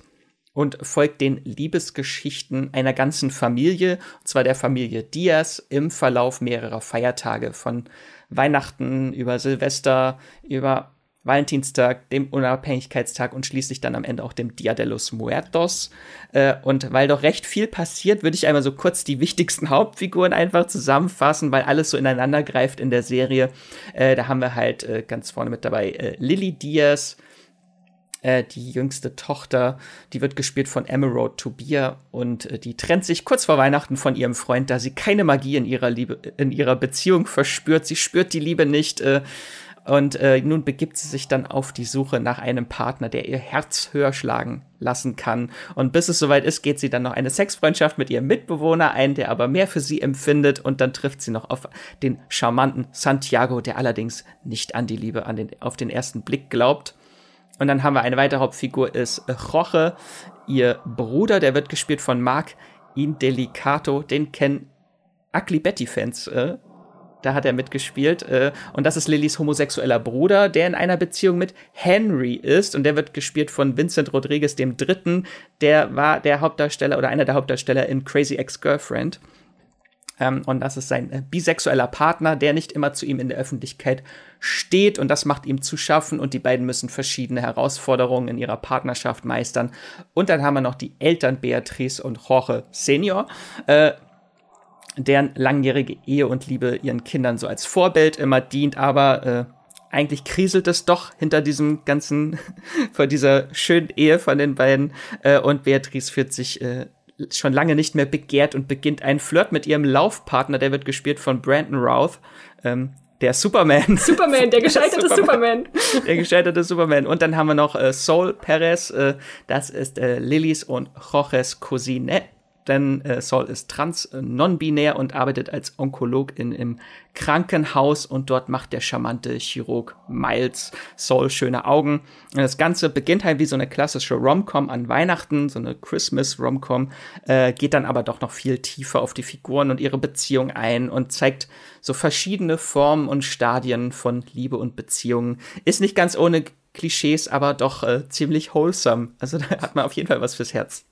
und folgt den Liebesgeschichten einer ganzen Familie, und zwar der Familie Diaz im Verlauf mehrerer Feiertage von Weihnachten über Silvester, über Valentinstag, dem Unabhängigkeitstag und schließlich dann am Ende auch dem Dia de los Muertos. Äh, und weil doch recht viel passiert, würde ich einmal so kurz die wichtigsten Hauptfiguren einfach zusammenfassen, weil alles so ineinander greift in der Serie. Äh, da haben wir halt äh, ganz vorne mit dabei Lily Diaz, Äh, die jüngste Tochter, die wird gespielt von Emerald Tobia und äh, die trennt sich kurz vor Weihnachten von ihrem Freund, da sie keine Magie in ihrer Liebe, in ihrer Beziehung verspürt. Sie spürt die Liebe nicht. Äh, und äh, nun begibt sie sich dann auf die Suche nach einem Partner, der ihr Herz höher schlagen lassen kann. Und bis es soweit ist, geht sie dann noch eine Sexfreundschaft mit ihrem Mitbewohner ein, der aber mehr für sie empfindet. Und dann trifft sie noch auf den charmanten Santiago, der allerdings nicht an die Liebe an den, auf den ersten Blick glaubt. Und dann haben wir eine weitere Hauptfigur, ist Roche, ihr Bruder, der wird gespielt von Mark Indelicato. Den kennen Ugly Betty-Fans äh, da hat er mitgespielt. Äh, und das ist Lillys homosexueller Bruder, der in einer Beziehung mit Henry ist. Und der wird gespielt von Vincent Rodriguez dem Dritten. Der war der Hauptdarsteller oder einer der Hauptdarsteller in Crazy Ex-Girlfriend. Ähm, und das ist sein äh, bisexueller Partner, der nicht immer zu ihm in der Öffentlichkeit steht. Und das macht ihm zu schaffen. Und die beiden müssen verschiedene Herausforderungen in ihrer Partnerschaft meistern. Und dann haben wir noch die Eltern Beatrice und Jorge Senior. Äh, deren langjährige Ehe und Liebe ihren Kindern so als Vorbild immer dient, aber äh, eigentlich kriselt es doch hinter diesem ganzen, [LAUGHS] vor dieser schönen Ehe von den beiden. Äh, und Beatrice fühlt sich äh, schon lange nicht mehr begehrt und beginnt einen Flirt mit ihrem Laufpartner, der wird gespielt von Brandon Routh. Ähm, der Superman. [LAUGHS] Superman, der [LAUGHS] gescheiterte der Superman. Superman. Der gescheiterte Superman. Und dann haben wir noch äh, Sol Perez, äh, das ist äh, Lillys und Jorges Cousine denn äh, Saul ist trans, äh, non-binär und arbeitet als Onkologin im Krankenhaus und dort macht der charmante Chirurg Miles Saul schöne Augen. Und das Ganze beginnt halt wie so eine klassische Rom-Com an Weihnachten, so eine Christmas-Rom-Com, äh, geht dann aber doch noch viel tiefer auf die Figuren und ihre Beziehung ein und zeigt so verschiedene Formen und Stadien von Liebe und Beziehungen. Ist nicht ganz ohne Klischees, aber doch äh, ziemlich wholesome. Also [LAUGHS] da hat man auf jeden Fall was fürs Herz.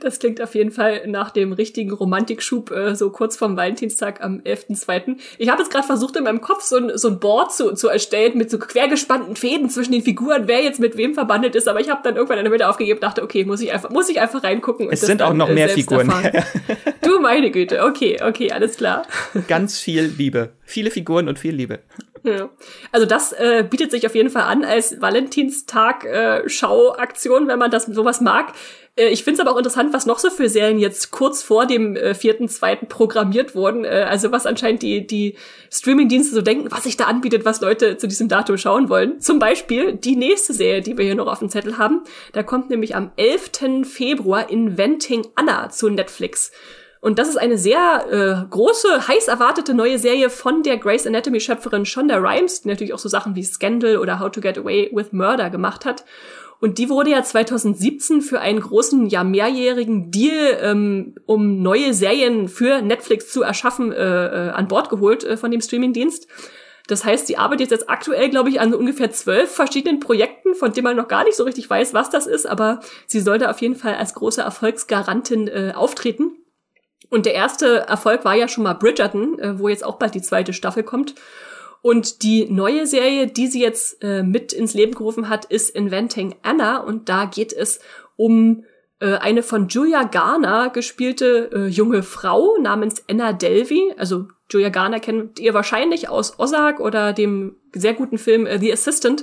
Das klingt auf jeden Fall nach dem richtigen Romantikschub, äh, so kurz vorm Valentinstag am 11.2. Ich habe jetzt gerade versucht, in meinem Kopf so ein, so ein Board zu, zu erstellen mit so quergespannten Fäden zwischen den Figuren, wer jetzt mit wem verbandelt ist, aber ich habe dann irgendwann in der Mitte aufgegeben dachte, okay, muss ich einfach, muss ich einfach reingucken. es sind auch noch äh, mehr Figuren. [LAUGHS] du meine Güte, okay, okay, alles klar. Ganz viel Liebe. Viele Figuren und viel Liebe. [LAUGHS] Also das äh, bietet sich auf jeden Fall an als Valentinstag-Schauaktion, äh, wenn man das sowas mag. Äh, ich finde es aber auch interessant, was noch so für Serien jetzt kurz vor dem äh, vierten, zweiten programmiert wurden. Äh, also was anscheinend die, die Streaming-Dienste so denken, was sich da anbietet, was Leute zu diesem Datum schauen wollen. Zum Beispiel die nächste Serie, die wir hier noch auf dem Zettel haben. Da kommt nämlich am 11. Februar Inventing Anna zu Netflix. Und das ist eine sehr äh, große, heiß erwartete neue Serie von der Grace Anatomy Schöpferin Shonda Rhimes, die natürlich auch so Sachen wie Scandal oder How to Get Away with Murder gemacht hat. Und die wurde ja 2017 für einen großen, ja mehrjährigen Deal, ähm, um neue Serien für Netflix zu erschaffen, äh, äh, an Bord geholt äh, von dem Streamingdienst. Das heißt, sie arbeitet jetzt aktuell, glaube ich, an so ungefähr zwölf verschiedenen Projekten, von denen man noch gar nicht so richtig weiß, was das ist, aber sie sollte auf jeden Fall als große Erfolgsgarantin äh, auftreten. Und der erste Erfolg war ja schon mal Bridgerton, äh, wo jetzt auch bald die zweite Staffel kommt. Und die neue Serie, die sie jetzt äh, mit ins Leben gerufen hat, ist Inventing Anna. Und da geht es um äh, eine von Julia Garner gespielte äh, junge Frau namens Anna Delvey. Also Julia Garner kennt ihr wahrscheinlich aus Ozark oder dem sehr guten Film äh, The Assistant.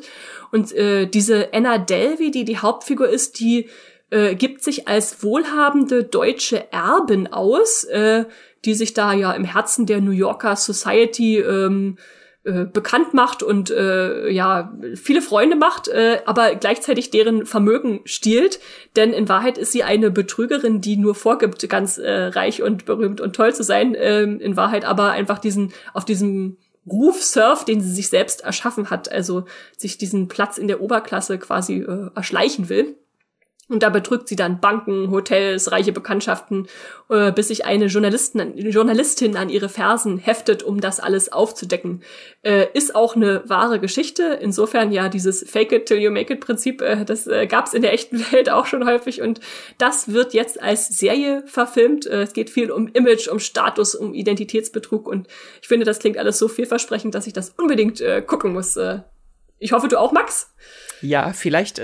Und äh, diese Anna Delvey, die die Hauptfigur ist, die äh, gibt sich als wohlhabende deutsche Erbin aus, äh, die sich da ja im Herzen der New Yorker Society ähm, äh, bekannt macht und äh, ja viele Freunde macht, äh, aber gleichzeitig deren Vermögen stiehlt. Denn in Wahrheit ist sie eine Betrügerin, die nur vorgibt, ganz äh, reich und berühmt und toll zu sein. Äh, in Wahrheit aber einfach diesen auf diesem Ruf surft, den sie sich selbst erschaffen hat, also sich diesen Platz in der Oberklasse quasi äh, erschleichen will. Und da betrügt sie dann Banken, Hotels, reiche Bekanntschaften, äh, bis sich eine Journalistin, Journalistin an ihre Fersen heftet, um das alles aufzudecken. Äh, ist auch eine wahre Geschichte. Insofern ja dieses Fake it till you make it Prinzip, äh, das äh, gab es in der echten [LAUGHS] Welt auch schon häufig. Und das wird jetzt als Serie verfilmt. Äh, es geht viel um Image, um Status, um Identitätsbetrug. Und ich finde, das klingt alles so vielversprechend, dass ich das unbedingt gucken muss. Ich hoffe, du auch, Max? Ja, vielleicht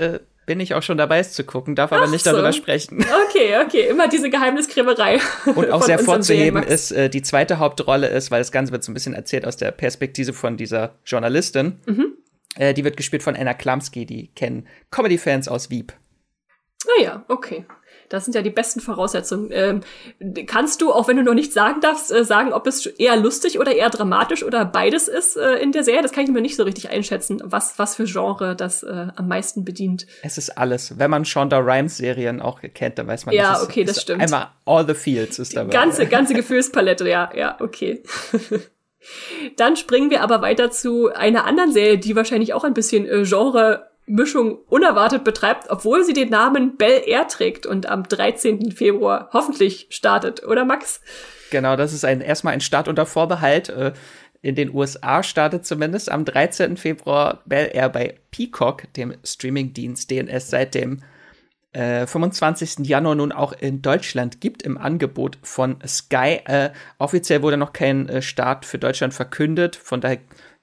bin ich auch schon dabei, es zu gucken, darf aber Ach nicht so. darüber sprechen. [LAUGHS] Okay, okay, immer diese Geheimniskrämerei. [LAUGHS] Und auch sehr vorzuheben ist, äh, die zweite Hauptrolle ist, weil das Ganze wird so ein bisschen erzählt aus der Perspektive von dieser Journalistin. Mhm. Äh, die wird gespielt von Anna Klamski, die kennen Comedy-Fans aus Wieb. Ah ja, okay. Das sind ja die besten Voraussetzungen. Ähm, kannst du, auch wenn du noch nicht sagen darfst, äh, sagen, ob es eher lustig oder eher dramatisch oder beides ist äh, in der Serie? Das kann ich mir nicht so richtig einschätzen, was, was für Genre das äh, am meisten bedient. Es ist alles. Wenn man Shonda Rhimes Serien auch kennt, dann weiß man, ja, das okay, ist, das ist stimmt. Einmal all the fields ist dabei. Ganze, ganze Gefühlspalette, ja, ja, okay. [LAUGHS] Dann springen wir aber weiter zu einer anderen Serie, die wahrscheinlich auch ein bisschen äh, Genre Mischung unerwartet betreibt, obwohl sie den Namen Bel Air trägt und am 13. Februar hoffentlich startet, oder Max? Genau, das ist ein, erstmal ein Start unter Vorbehalt. Äh, in den USA startet zumindest am 13. Februar Bel Air bei Peacock, dem Streamingdienst, den es seit dem äh, 25. Januar nun auch in Deutschland gibt im Angebot von Sky. Äh, offiziell wurde noch kein äh, Start für Deutschland verkündet, von daher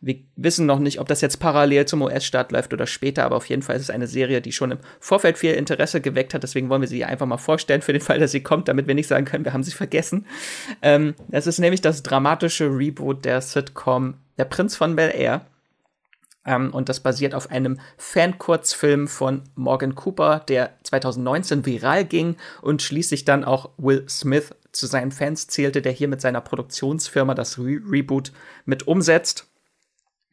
wir wissen noch nicht, ob das jetzt parallel zum US-Start läuft oder später, aber auf jeden Fall ist es eine Serie, die schon im Vorfeld viel Interesse geweckt hat. Deswegen wollen wir sie einfach mal vorstellen für den Fall, dass sie kommt, damit wir nicht sagen können, wir haben sie vergessen. Ähm, es ist nämlich das dramatische Reboot der Sitcom Der Prinz von Bel Air. Ähm, und das basiert auf einem Fan-Kurzfilm von Morgan Cooper, der 2019 viral ging und schließlich dann auch Will Smith zu seinen Fans zählte, der hier mit seiner Produktionsfirma das Re Reboot mit umsetzt.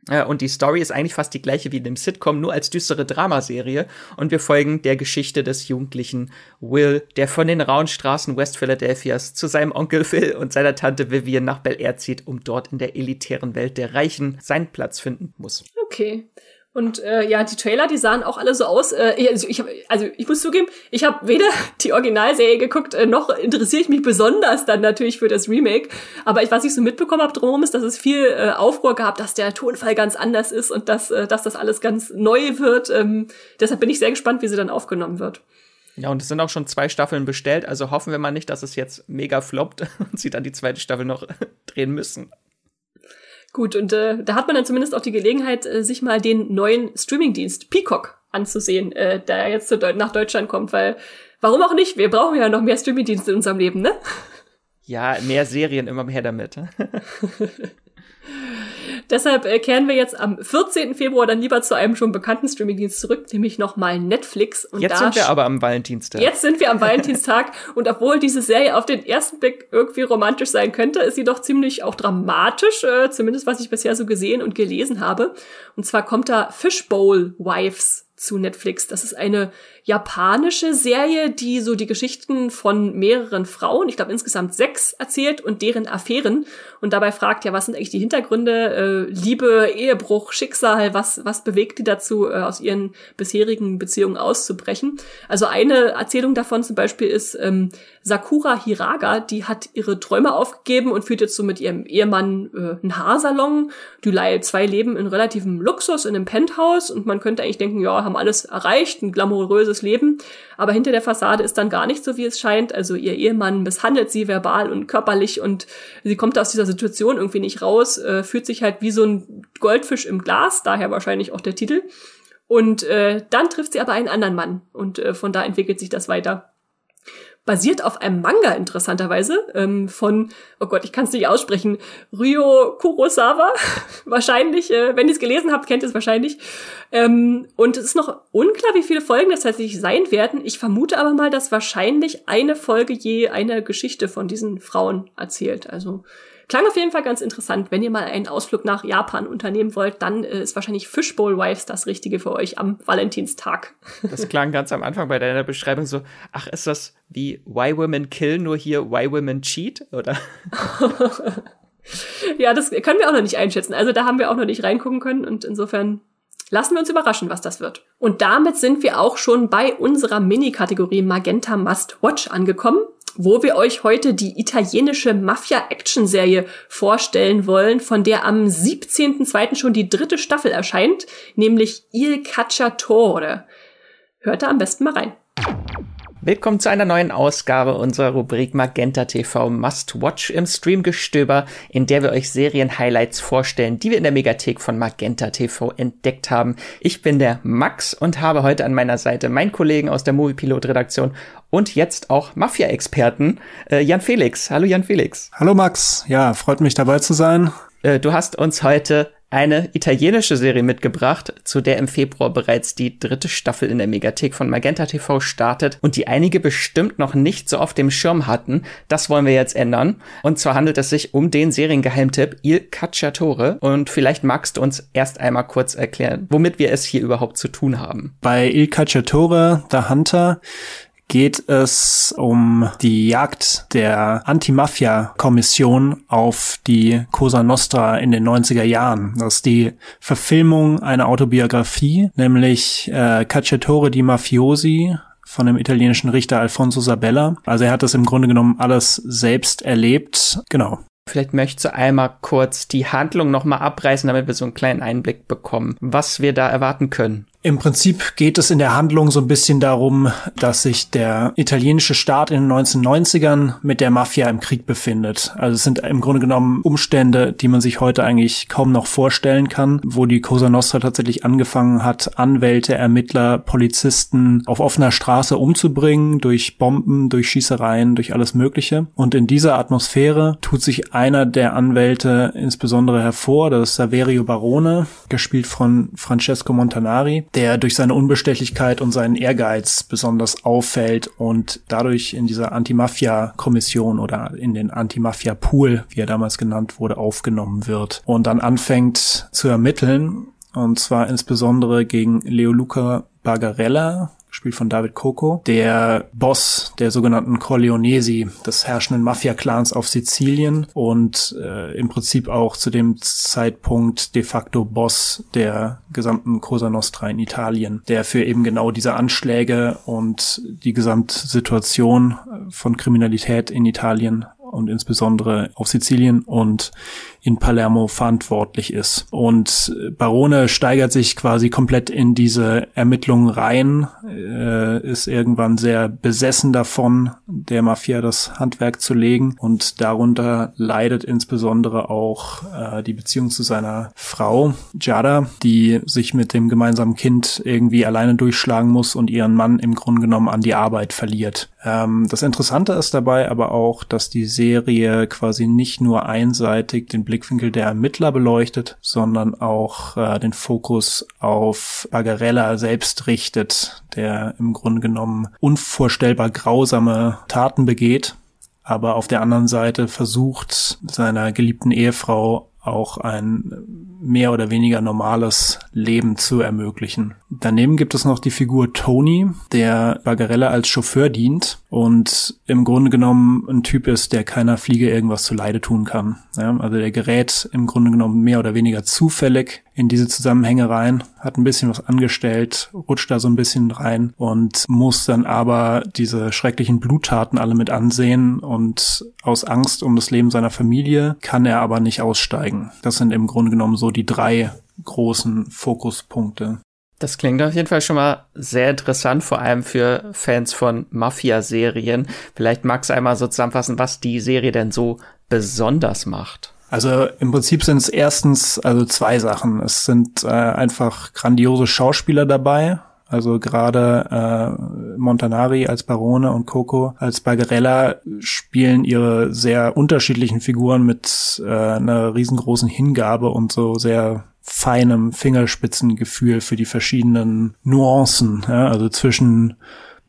Äh, und die Story ist eigentlich fast die gleiche wie in dem Sitcom, nur als düstere Dramaserie. Und wir folgen der Geschichte des jugendlichen Will, der von den rauen Straßen West Philadelphias zu seinem Onkel Phil und seiner Tante Vivian nach Bel Air zieht, um dort in der elitären Welt der Reichen seinen Platz finden muss. Okay. Und äh, ja, die Trailer, die sahen auch alle so aus. Äh, also, ich hab, also ich muss zugeben, ich habe weder [LAUGHS] die Originalserie geguckt, äh, noch interessiere ich mich besonders dann natürlich für das Remake. Aber ich, was ich so mitbekommen habe drumherum, ist, dass es viel äh, Aufruhr gab, dass der Tonfall ganz anders ist und dass, äh, dass das alles ganz neu wird. Ähm, deshalb bin ich sehr gespannt, wie sie dann aufgenommen wird. Ja, und es sind auch schon zwei Staffeln bestellt, also hoffen wir mal nicht, dass es jetzt mega floppt [LAUGHS] und sie dann die zweite Staffel noch [LAUGHS] drehen müssen. Gut, und äh, da hat man dann zumindest auch die Gelegenheit, äh, sich mal den neuen Streamingdienst Peacock anzusehen, äh, der jetzt nach Deutschland kommt, weil warum auch nicht? Wir brauchen ja noch mehr Streamingdienste in unserem Leben, ne? Ja, mehr Serien, immer mehr damit. [LAUGHS] Deshalb äh, kehren wir jetzt am 14. Februar dann lieber zu einem schon bekannten Streamingdienst zurück, nämlich nochmal Netflix. Und jetzt sind wir aber am Valentinstag. Jetzt sind wir am Valentinstag [LAUGHS] und obwohl diese Serie auf den ersten Blick irgendwie romantisch sein könnte, ist sie doch ziemlich auch dramatisch, äh, zumindest was ich bisher so gesehen und gelesen habe. Und zwar kommt da Fishbowl Wives zu Netflix. Das ist eine japanische Serie, die so die Geschichten von mehreren Frauen, ich glaube insgesamt sechs, erzählt und deren Affären und dabei fragt, ja, was sind eigentlich die Hintergründe, äh, Liebe, Ehebruch, Schicksal, was, was bewegt die dazu, äh, aus ihren bisherigen Beziehungen auszubrechen? Also eine Erzählung davon zum Beispiel ist ähm, Sakura Hiraga, die hat ihre Träume aufgegeben und führt jetzt so mit ihrem Ehemann äh, einen Haarsalon. Die zwei leben in relativem Luxus in einem Penthouse und man könnte eigentlich denken, ja, haben alles erreicht, ein glamouröses Leben. Aber hinter der Fassade ist dann gar nicht so, wie es scheint. Also ihr Ehemann misshandelt sie verbal und körperlich und sie kommt aus dieser Situation irgendwie nicht raus, äh, fühlt sich halt wie so ein Goldfisch im Glas, daher wahrscheinlich auch der Titel. Und äh, dann trifft sie aber einen anderen Mann und äh, von da entwickelt sich das weiter basiert auf einem Manga interessanterweise ähm, von, oh Gott, ich kann es nicht aussprechen, Ryo Kurosawa. [LAUGHS] wahrscheinlich, äh, wenn ihr es gelesen habt, kennt ihr es wahrscheinlich. Ähm, und es ist noch unklar, wie viele Folgen das tatsächlich sein werden. Ich vermute aber mal, dass wahrscheinlich eine Folge je eine Geschichte von diesen Frauen erzählt. Also Klang auf jeden Fall ganz interessant. Wenn ihr mal einen Ausflug nach Japan unternehmen wollt, dann äh, ist wahrscheinlich Fishbowl Wives das Richtige für euch am Valentinstag. [LAUGHS] Das klang ganz am Anfang bei deiner Beschreibung so, ach, ist das wie Why Women Kill, nur hier Why Women Cheat, oder? [LAUGHS] ja, das können wir auch noch nicht einschätzen. Also da haben wir auch noch nicht reingucken können und insofern Lassen wir uns überraschen, was das wird. Und damit sind wir auch schon bei unserer Mini-Kategorie Magenta Must Watch angekommen wo wir euch heute die italienische Mafia-Action-Serie vorstellen wollen, von der am 17.02. schon die dritte Staffel erscheint, nämlich Il Cacciatore. Hört da am besten mal rein. Willkommen zu einer neuen Ausgabe unserer Rubrik Magenta TV Must Watch im Streamgestöber, in der wir euch Serien-Highlights vorstellen, die wir in der Megathek von Magenta TV entdeckt haben. Ich bin der Max und habe heute an meiner Seite meinen Kollegen aus der Moviepilot-Redaktion und jetzt auch Mafia-Experten äh, Jan Felix. Hallo Jan Felix. Hallo Max. Ja, freut mich dabei zu sein. Äh, du hast uns heute eine italienische Serie mitgebracht, zu der im Februar bereits die dritte Staffel in der Megathek von Magenta TV startet und die einige bestimmt noch nicht so auf dem Schirm hatten. Das wollen wir jetzt ändern. Und zwar handelt es sich um den Seriengeheimtipp Il Cacciatore. Und vielleicht magst du uns erst einmal kurz erklären, womit wir es hier überhaupt zu tun haben. Bei Il Cacciatore, der Hunter, geht es um die Jagd der Anti-Mafia-Kommission auf die Cosa Nostra in den 90er Jahren. Das ist die Verfilmung einer Autobiografie, nämlich äh, Cacciatore di Mafiosi von dem italienischen Richter Alfonso Sabella. Also er hat das im Grunde genommen alles selbst erlebt. Genau. Vielleicht möchtest du einmal kurz die Handlung nochmal abreißen, damit wir so einen kleinen Einblick bekommen, was wir da erwarten können. Im Prinzip geht es in der Handlung so ein bisschen darum, dass sich der italienische Staat in den 1990ern mit der Mafia im Krieg befindet. Also es sind im Grunde genommen Umstände, die man sich heute eigentlich kaum noch vorstellen kann, wo die Cosa Nostra tatsächlich angefangen hat, Anwälte, Ermittler, Polizisten auf offener Straße umzubringen, durch Bomben, durch Schießereien, durch alles Mögliche. Und in dieser Atmosphäre tut sich einer der Anwälte insbesondere hervor, das ist Saverio Barone, gespielt von Francesco Montanari, der durch seine Unbestechlichkeit und seinen Ehrgeiz besonders auffällt und dadurch in dieser Anti-Mafia-Kommission oder in den Anti-Mafia-Pool, wie er damals genannt wurde, aufgenommen wird und dann anfängt zu ermitteln und zwar insbesondere gegen Leoluca Bagarella, gespielt von David Coco, der Boss der sogenannten Corleonesi, des herrschenden Mafia-Clans auf Sizilien und äh, im Prinzip auch zu dem Zeitpunkt de facto Boss der gesamten Cosa Nostra in Italien, der für eben genau diese Anschläge und die Gesamtsituation von Kriminalität in Italien und insbesondere auf Sizilien und in Palermo verantwortlich ist. Und Barone steigert sich quasi komplett in diese Ermittlungen rein, äh, ist irgendwann sehr besessen davon, der Mafia das Handwerk zu legen und darunter leidet insbesondere auch äh, die Beziehung zu seiner Frau Giada, die sich mit dem gemeinsamen Kind irgendwie alleine durchschlagen muss und ihren Mann im Grunde genommen an die Arbeit verliert. Ähm, das Interessante ist dabei aber auch, dass die Serie quasi nicht nur einseitig den Blickwinkel der Ermittler beleuchtet, sondern auch äh, den Fokus auf Bagarella selbst richtet, der im Grunde genommen unvorstellbar grausame Taten begeht, aber auf der anderen Seite versucht, seiner geliebten Ehefrau auch ein mehr oder weniger normales Leben zu ermöglichen. Daneben gibt es noch die Figur Tony, der Bagarella als Chauffeur dient und im Grunde genommen ein Typ ist, der keiner Fliege irgendwas zu Leide tun kann. Ja, also der gerät im Grunde genommen mehr oder weniger zufällig in diese Zusammenhänge rein, hat ein bisschen was angestellt, rutscht da so ein bisschen rein und muss dann aber diese schrecklichen Bluttaten alle mit ansehen und aus Angst um das Leben seiner Familie kann er aber nicht aussteigen. Das sind im Grunde genommen so die drei großen Fokuspunkte. Das klingt auf jeden Fall schon mal sehr interessant, vor allem für Fans von Mafia-Serien. Vielleicht magst du einmal so zusammenfassen, was die Serie denn so besonders macht. Also im Prinzip sind es erstens also zwei Sachen. Es sind äh, einfach grandiose Schauspieler dabei. Also gerade äh, Montanari als Barone und Coco als Bagarella spielen ihre sehr unterschiedlichen Figuren mit äh, einer riesengroßen Hingabe und so sehr feinem Fingerspitzengefühl für die verschiedenen Nuancen, ja, also zwischen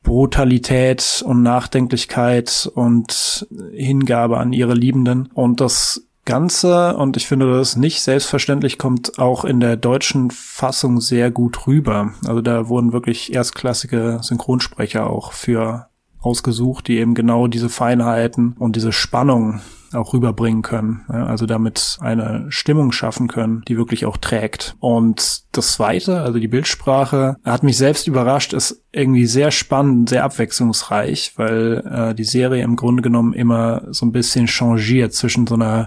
Brutalität und Nachdenklichkeit und Hingabe an ihre Liebenden. Und das Ganze, und ich finde das nicht selbstverständlich, kommt auch in der deutschen Fassung sehr gut rüber. Also da wurden wirklich erstklassige Synchronsprecher auch für ausgesucht, die eben genau diese Feinheiten und diese Spannung auch rüberbringen können. Ja, also damit eine Stimmung schaffen können, die wirklich auch trägt. Und das zweite, also die Bildsprache, hat mich selbst überrascht, ist irgendwie sehr spannend, sehr abwechslungsreich, weil äh, die Serie im Grunde genommen immer so ein bisschen changiert zwischen so einer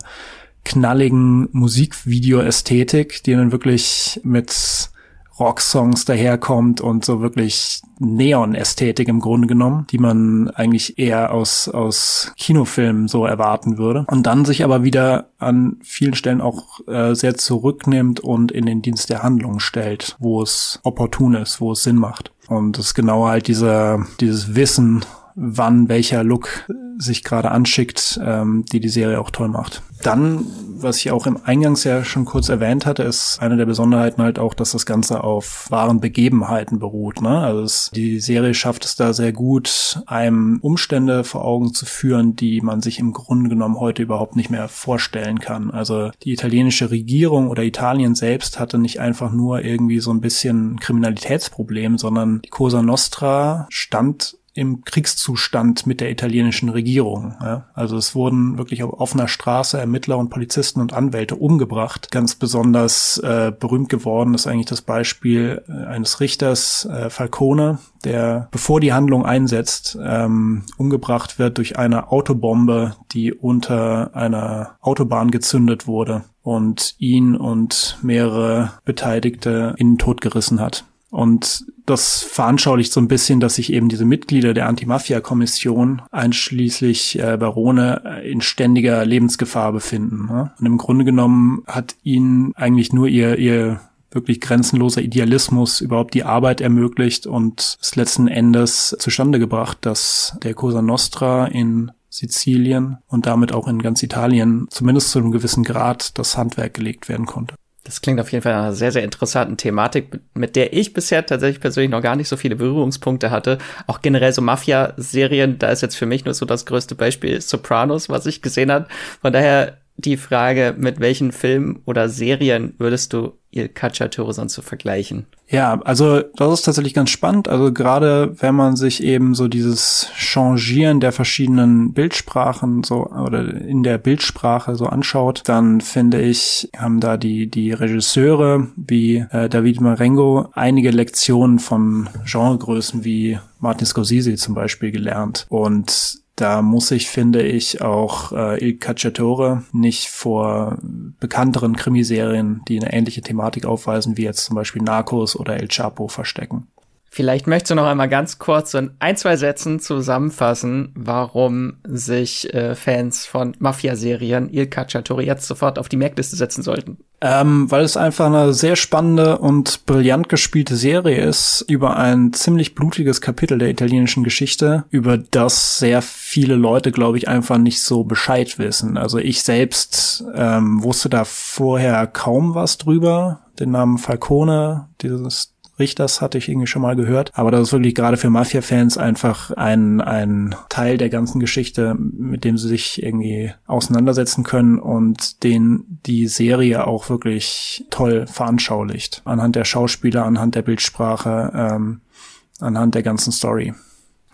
knalligen Musikvideo-Ästhetik, die dann wirklich mit Rocksongs daherkommt und so wirklich Neon-Ästhetik im Grunde genommen, die man eigentlich eher aus, aus Kinofilmen so erwarten würde. Und dann sich aber wieder an vielen Stellen auch äh, sehr zurücknimmt und in den Dienst der Handlung stellt, wo es opportun ist, wo es Sinn macht. Und das ist genau halt dieser, dieses Wissen, wann welcher Look sich gerade anschickt, ähm, die die Serie auch toll macht. Dann, was ich auch im Eingangs ja schon kurz erwähnt hatte, ist eine der Besonderheiten halt auch, dass das Ganze auf wahren Begebenheiten beruht. Ne? Also es, die Serie schafft es da sehr gut, einem Umstände vor Augen zu führen, die man sich im Grunde genommen heute überhaupt nicht mehr vorstellen kann. Also die italienische Regierung oder Italien selbst hatte nicht einfach nur irgendwie so ein bisschen Kriminalitätsproblem, sondern die Cosa Nostra stand im Kriegszustand mit der italienischen Regierung. Ja. Also es wurden wirklich auf offener Straße Ermittler und Polizisten und Anwälte umgebracht. Ganz besonders äh, berühmt geworden ist eigentlich das Beispiel äh, eines Richters äh, Falcone, der bevor die Handlung einsetzt, ähm, umgebracht wird durch eine Autobombe, die unter einer Autobahn gezündet wurde und ihn und mehrere Beteiligte in den Tod gerissen hat. Und das veranschaulicht so ein bisschen, dass sich eben diese Mitglieder der Anti-Mafia-Kommission, einschließlich äh, Barone, äh, in ständiger Lebensgefahr befinden. Ne? Und im Grunde genommen hat ihnen eigentlich nur ihr, ihr wirklich grenzenloser Idealismus überhaupt die Arbeit ermöglicht und es letzten Endes zustande gebracht, dass der Cosa Nostra in Sizilien und damit auch in ganz Italien zumindest zu einem gewissen Grad das Handwerk gelegt werden konnte. Das klingt auf jeden Fall einer sehr, sehr interessanten Thematik, mit der ich bisher tatsächlich persönlich noch gar nicht so viele Berührungspunkte hatte. Auch generell so Mafia-Serien, da ist jetzt für mich nur so das größte Beispiel Sopranos, was ich gesehen habe. Von daher die Frage, mit welchen Filmen oder Serien würdest du Il Cacciatore sonst so vergleichen? Ja, also das ist tatsächlich ganz spannend. Also gerade wenn man sich eben so dieses Changieren der verschiedenen Bildsprachen so oder in der Bildsprache so anschaut, dann finde ich, haben da die die Regisseure wie äh, David Marengo einige Lektionen von Genregrößen wie Martin Scorsese zum Beispiel gelernt und da muss ich, finde ich, auch äh, Il Cacciatore nicht vor bekannteren Krimiserien, die eine ähnliche Thematik aufweisen, wie jetzt zum Beispiel Narcos oder El Chapo verstecken. Vielleicht möchtest du noch einmal ganz kurz in ein, zwei Sätzen zusammenfassen, warum sich äh, Fans von Mafia-Serien Il Cacciatore jetzt sofort auf die Merkliste setzen sollten. Ähm, weil es einfach eine sehr spannende und brillant gespielte Serie ist über ein ziemlich blutiges Kapitel der italienischen Geschichte, über das sehr viele Leute, glaube ich, einfach nicht so Bescheid wissen. Also ich selbst ähm, wusste da vorher kaum was drüber. Den Namen Falcone, dieses Richters hatte ich irgendwie schon mal gehört. Aber das ist wirklich gerade für Mafia-Fans einfach ein, ein Teil der ganzen Geschichte, mit dem sie sich irgendwie auseinandersetzen können und den die Serie auch wirklich toll veranschaulicht. Anhand der Schauspieler, anhand der Bildsprache, ähm, anhand der ganzen Story.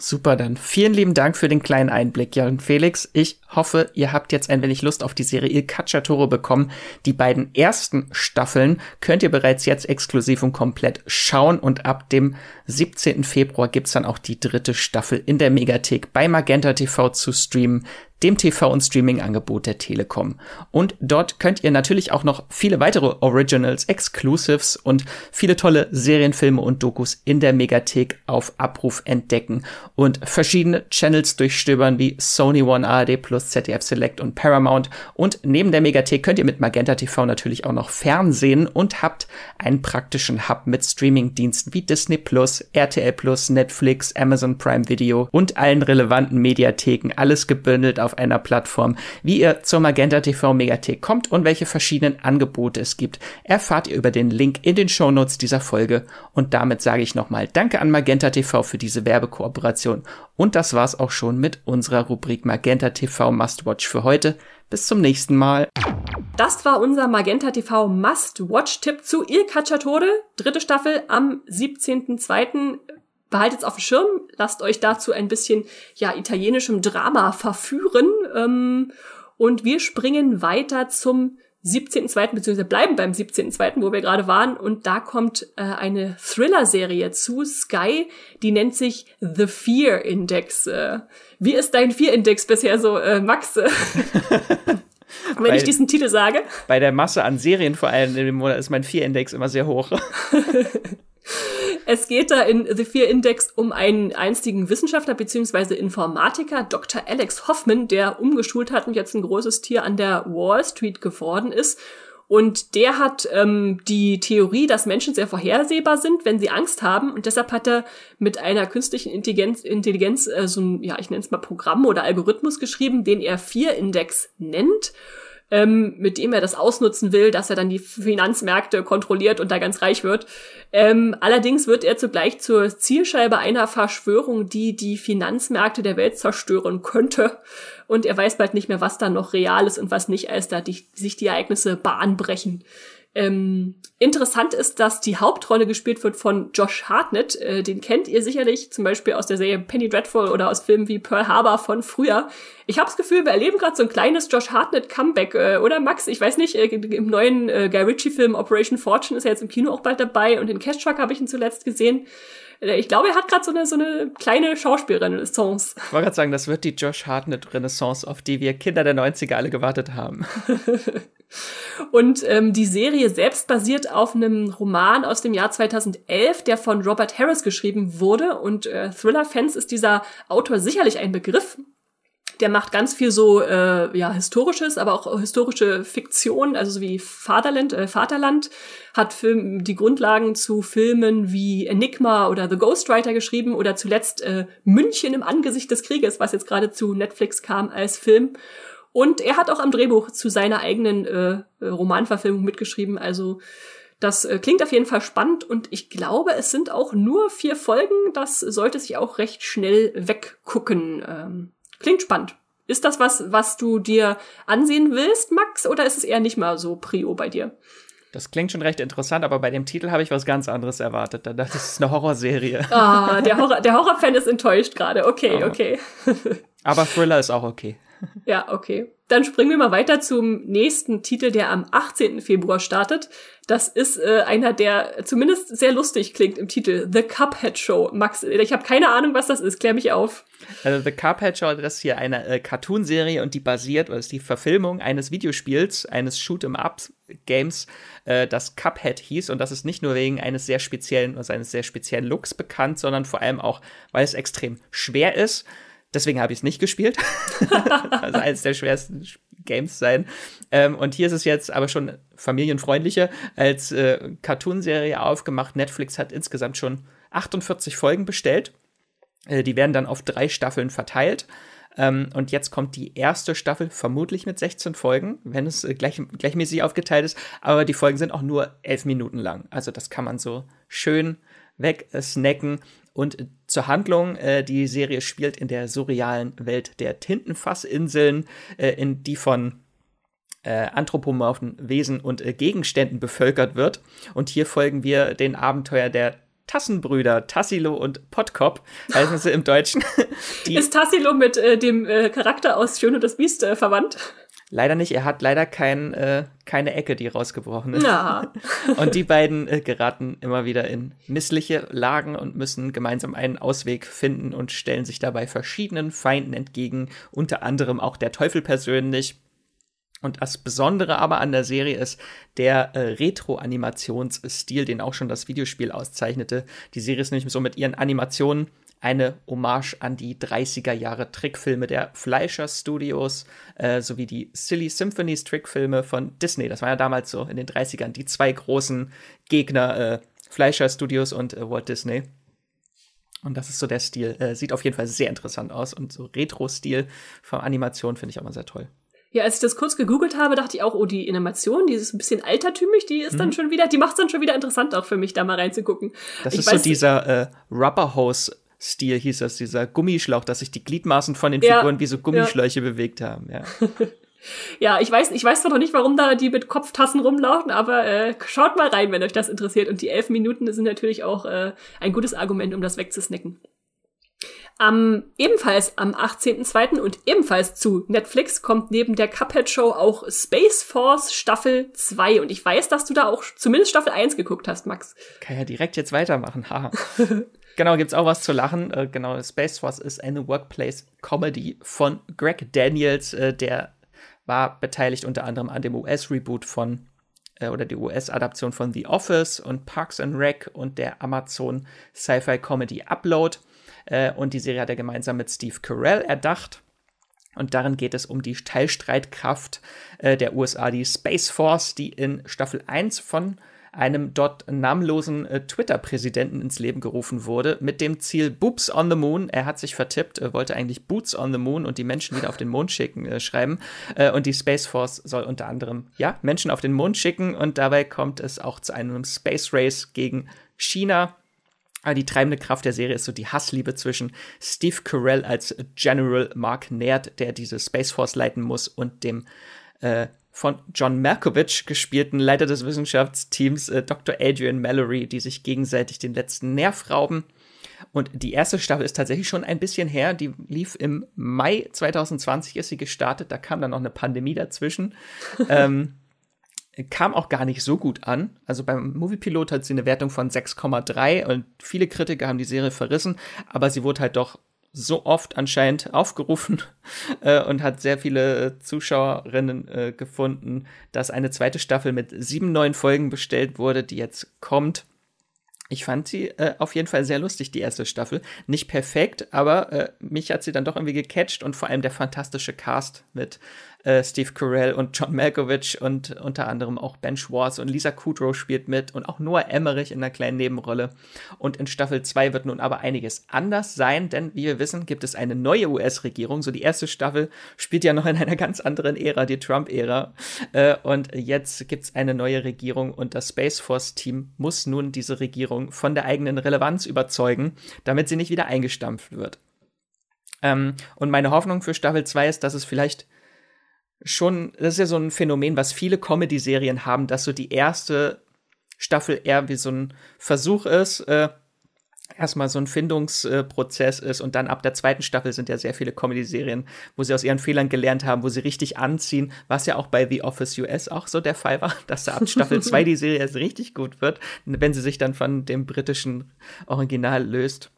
Super, dann vielen lieben Dank für den kleinen Einblick, Jan Felix. Ich hoffe, ihr habt jetzt ein wenig Lust auf die Serie Il Cacciatore bekommen. Die beiden ersten Staffeln könnt ihr bereits jetzt exklusiv und komplett schauen und ab dem 17. Februar gibt's dann auch die dritte Staffel in der Megathek bei Magenta TV zu streamen dem TV- und Streaming-Angebot der Telekom. Und dort könnt ihr natürlich auch noch viele weitere Originals, Exclusives und viele tolle Serienfilme und Dokus in der Megathek auf Abruf entdecken und verschiedene Channels durchstöbern wie Sony One ARD Plus, ZDF Select und Paramount. Und neben der Megathek könnt ihr mit Magenta TV natürlich auch noch Fernsehen und habt einen praktischen Hub mit Streaming-Diensten wie Disney Plus, RTL Plus, Netflix, Amazon Prime Video und allen relevanten Mediatheken. Alles gebündelt auf auf einer Plattform. Wie ihr zur Magenta TV Megathek kommt und welche verschiedenen Angebote es gibt, erfahrt ihr über den Link in den Shownotes dieser Folge. Und damit sage ich nochmal Danke an Magenta TV für diese Werbekooperation. Und das war's auch schon mit unserer Rubrik Magenta TV Must Watch für heute. Bis zum nächsten Mal. Das war unser Magenta TV Must-Watch-Tipp zu Il Cacciatore, dritte Staffel am 17.02 behaltet es auf dem Schirm, lasst euch dazu ein bisschen ja italienischem Drama verführen ähm, und wir springen weiter zum 17.2. beziehungsweise bleiben beim 17.2., wo wir gerade waren und da kommt äh, eine Thriller-Serie zu Sky, die nennt sich The Fear Index. Äh, wie ist dein Fear-Index bisher so, äh, Max? [LAUGHS] Wenn bei, ich diesen Titel sage. Bei der Masse an Serien vor allem in dem Monat ist mein Fear-Index immer sehr hoch. [LAUGHS] [LAUGHS] Es geht da in The Fear Index um einen einstigen Wissenschaftler bzw. Informatiker, Dr. Alex Hoffman, der umgeschult hat und jetzt ein großes Tier an der Wall Street geworden ist Und der hat ähm, die Theorie, dass Menschen sehr vorhersehbar sind, wenn sie Angst haben. Und deshalb hat er mit einer künstlichen Intelligenz, Intelligenz äh, so ein, ja, ich nenne es mal Programm oder Algorithmus geschrieben, den er 4-Index nennt ähm, mit dem er das ausnutzen will, dass er dann die Finanzmärkte kontrolliert und da ganz reich wird. Ähm, allerdings wird er zugleich zur Zielscheibe einer Verschwörung, die die Finanzmärkte der Welt zerstören könnte. Und er weiß bald nicht mehr, was da noch real ist und was nicht, als da die, sich die Ereignisse bahnbrechen. Ähm, interessant ist, dass die Hauptrolle gespielt wird von Josh Hartnett. Äh, den kennt ihr sicherlich zum Beispiel aus der Serie Penny Dreadful oder aus Filmen wie Pearl Harbor von früher. Ich habe das Gefühl, wir erleben gerade so ein kleines Josh Hartnett Comeback, äh, oder Max? Ich weiß nicht, äh, im neuen äh, Guy Ritchie-Film Operation Fortune ist er jetzt im Kino auch bald dabei und in Cash Truck habe ich ihn zuletzt gesehen. Äh, ich glaube, er hat gerade so eine, so eine kleine Schauspielrenaissance. Ich wollte gerade sagen, das wird die Josh Hartnett-Renaissance, auf die wir Kinder der 90er alle gewartet haben. [LAUGHS] Und ähm, die Serie selbst basiert auf einem Roman aus dem Jahr 2011, der von Robert Harris geschrieben wurde. Und äh, Thriller-Fans ist dieser Autor sicherlich ein Begriff. Der macht ganz viel so äh, ja historisches, aber auch historische Fiktion, also so wie Vaterland, äh, Vaterland hat Film, die Grundlagen zu Filmen wie Enigma oder The Ghostwriter geschrieben oder zuletzt äh, München im Angesicht des Krieges, was jetzt gerade zu Netflix kam als Film. Und er hat auch am Drehbuch zu seiner eigenen äh, Romanverfilmung mitgeschrieben. Also das äh, klingt auf jeden Fall spannend und ich glaube, es sind auch nur vier Folgen. Das sollte sich auch recht schnell weggucken. Ähm, klingt spannend. Ist das was, was du dir ansehen willst, Max, oder ist es eher nicht mal so Prio bei dir? Das klingt schon recht interessant, aber bei dem Titel habe ich was ganz anderes erwartet. Da dachte ich, es ist eine Horrorserie. Ah, der, Horror, der Horrorfan ist enttäuscht gerade. Okay, okay. aber Thriller ist auch okay. Ja, okay. Dann springen wir mal weiter zum nächsten Titel, der am 18. Februar startet. Das ist äh, einer, der zumindest sehr lustig klingt im Titel. The Cuphead Show. Max, ich habe keine Ahnung, was das ist. Klär mich auf. Also The Cuphead Show, das ist hier eine äh, Cartoonserie und die basiert, oder ist die Verfilmung eines Videospiels, eines Shoot'em-up-Games, äh, das Cuphead hieß. Und das ist nicht nur wegen eines sehr speziellen, also eines sehr speziellen Looks bekannt, sondern vor allem auch, weil es extrem schwer ist. Deswegen habe ich es nicht gespielt. [LAUGHS] also eines der schwersten Games sein. Ähm, und hier ist es jetzt aber schon familienfreundlicher als äh, Cartoonserie aufgemacht. Netflix hat insgesamt schon 48 Folgen bestellt. Äh, die werden dann auf drei Staffeln verteilt. Ähm, und jetzt kommt die erste Staffel, vermutlich mit 16 Folgen, wenn es äh, gleich, gleichmäßig aufgeteilt ist. Aber die Folgen sind auch nur elf Minuten lang. Also das kann man so schön wegsnacken. Und zur Handlung, äh, die Serie spielt in der surrealen Welt der Tintenfassinseln, äh, in die von äh, anthropomorphen Wesen und äh, Gegenständen bevölkert wird. Und hier folgen wir den Abenteuer der Tassenbrüder, Tassilo und Pottkop, heißen sie im Deutschen. [LAUGHS] Ist Tassilo mit äh, dem äh, Charakter aus Schön und das Biest äh, verwandt? Leider nicht. Er hat leider kein, äh, keine Ecke, die rausgebrochen ist. Ja. [LAUGHS] und die beiden äh, geraten immer wieder in missliche Lagen und müssen gemeinsam einen Ausweg finden und stellen sich dabei verschiedenen Feinden entgegen, unter anderem auch der Teufel persönlich. Und das Besondere aber an der Serie ist der äh, Retro-Animationsstil, den auch schon das Videospiel auszeichnete. Die Serie ist nämlich so mit ihren Animationen eine Hommage an die 30er Jahre Trickfilme der Fleischer Studios äh, sowie die Silly Symphonies Trickfilme von Disney. Das war ja damals so in den 30ern die zwei großen Gegner äh, Fleischer Studios und äh, Walt Disney. Und das ist so der Stil. Äh, sieht auf jeden Fall sehr interessant aus und so Retro-Stil von Animation finde ich auch mal sehr toll. Ja, als ich das kurz gegoogelt habe, dachte ich auch, oh, die Animation, die ist ein bisschen altertümlich, die ist mhm. dann schon wieder, die macht es dann schon wieder interessant auch für mich, da mal reinzugucken. Das ich ist so dieser äh, Rubber Hose Stil hieß das, dieser Gummischlauch, dass sich die Gliedmaßen von den Figuren ja, wie so Gummischläuche ja. bewegt haben, ja. [LAUGHS] ja, ich weiß, ich weiß zwar noch nicht, warum da die mit Kopftassen rumlaufen, aber äh, schaut mal rein, wenn euch das interessiert. Und die elf Minuten sind natürlich auch äh, ein gutes Argument, um das wegzusnacken. Am, ebenfalls am 18.02. und ebenfalls zu Netflix kommt neben der Cuphead Show auch Space Force Staffel 2. Und ich weiß, dass du da auch zumindest Staffel 1 geguckt hast, Max. Kann ja direkt jetzt weitermachen, haha. [LAUGHS] Genau, gibt's auch was zu lachen. Äh, genau, Space Force ist eine Workplace-Comedy von Greg Daniels, äh, der war beteiligt unter anderem an dem US-Reboot von äh, oder die US-Adaption von The Office und Parks and Rec und der Amazon Sci-Fi Comedy Upload. Äh, und die Serie hat er gemeinsam mit Steve Carell erdacht. Und darin geht es um die Teilstreitkraft äh, der USA, die Space Force, die in Staffel 1 von einem dort namenlosen äh, Twitter-Präsidenten ins Leben gerufen wurde, mit dem Ziel Boops on the Moon. Er hat sich vertippt, äh, wollte eigentlich Boots on the Moon und die Menschen wieder auf den Mond schicken, äh, schreiben. Äh, und die Space Force soll unter anderem, ja, Menschen auf den Mond schicken und dabei kommt es auch zu einem Space Race gegen China. Aber die treibende Kraft der Serie ist so die Hassliebe zwischen Steve Carell als General Mark Naird, der diese Space Force leiten muss, und dem äh, von John Malkovich gespielten Leiter des Wissenschaftsteams äh, Dr. Adrian Mallory, die sich gegenseitig den letzten Nerv rauben. Und die erste Staffel ist tatsächlich schon ein bisschen her. Die lief im Mai 2020, ist sie gestartet. Da kam dann noch eine Pandemie dazwischen. [LAUGHS] ähm, kam auch gar nicht so gut an. Also beim Moviepilot hat sie eine Wertung von 6,3 und viele Kritiker haben die Serie verrissen, aber sie wurde halt doch so oft anscheinend [LAUGHS] aufgerufen äh, und hat sehr viele Zuschauerinnen äh, gefunden, dass eine zweite Staffel mit sieben neuen Folgen bestellt wurde, die jetzt kommt. Ich fand sie äh, auf jeden Fall sehr lustig, die erste Staffel. Nicht perfekt, aber äh, mich hat sie dann doch irgendwie gecatcht und vor allem der fantastische Cast mit äh, Steve Carell und John Malkovich und unter anderem auch Ben Schwartz und Lisa Kudrow spielt mit und auch Noah Emmerich in einer kleinen Nebenrolle. Und in Staffel 2 wird nun aber einiges anders sein, denn wie wir wissen, gibt es eine neue US-Regierung. So die erste Staffel spielt ja noch in einer ganz anderen Ära, die Trump-Ära. Äh, und jetzt gibt es eine neue Regierung und das Space Force-Team muss nun diese Regierung von der eigenen Relevanz überzeugen, damit sie nicht wieder eingestampft wird. Ähm, und meine Hoffnung für Staffel 2 ist, dass es vielleicht schon, das ist ja so ein Phänomen, was viele Comedy-Serien haben, dass so die erste Staffel eher wie so ein Versuch ist, äh, erstmal so ein Findungsprozess ist und dann ab der zweiten Staffel sind ja sehr viele Comedy-Serien, wo sie aus ihren Fehlern gelernt haben, wo sie richtig anziehen, was ja auch bei The Office US auch so der Fall war, [LAUGHS] dass da ab Staffel 2 die Serie erst richtig gut wird, wenn sie sich dann von dem britischen Original löst.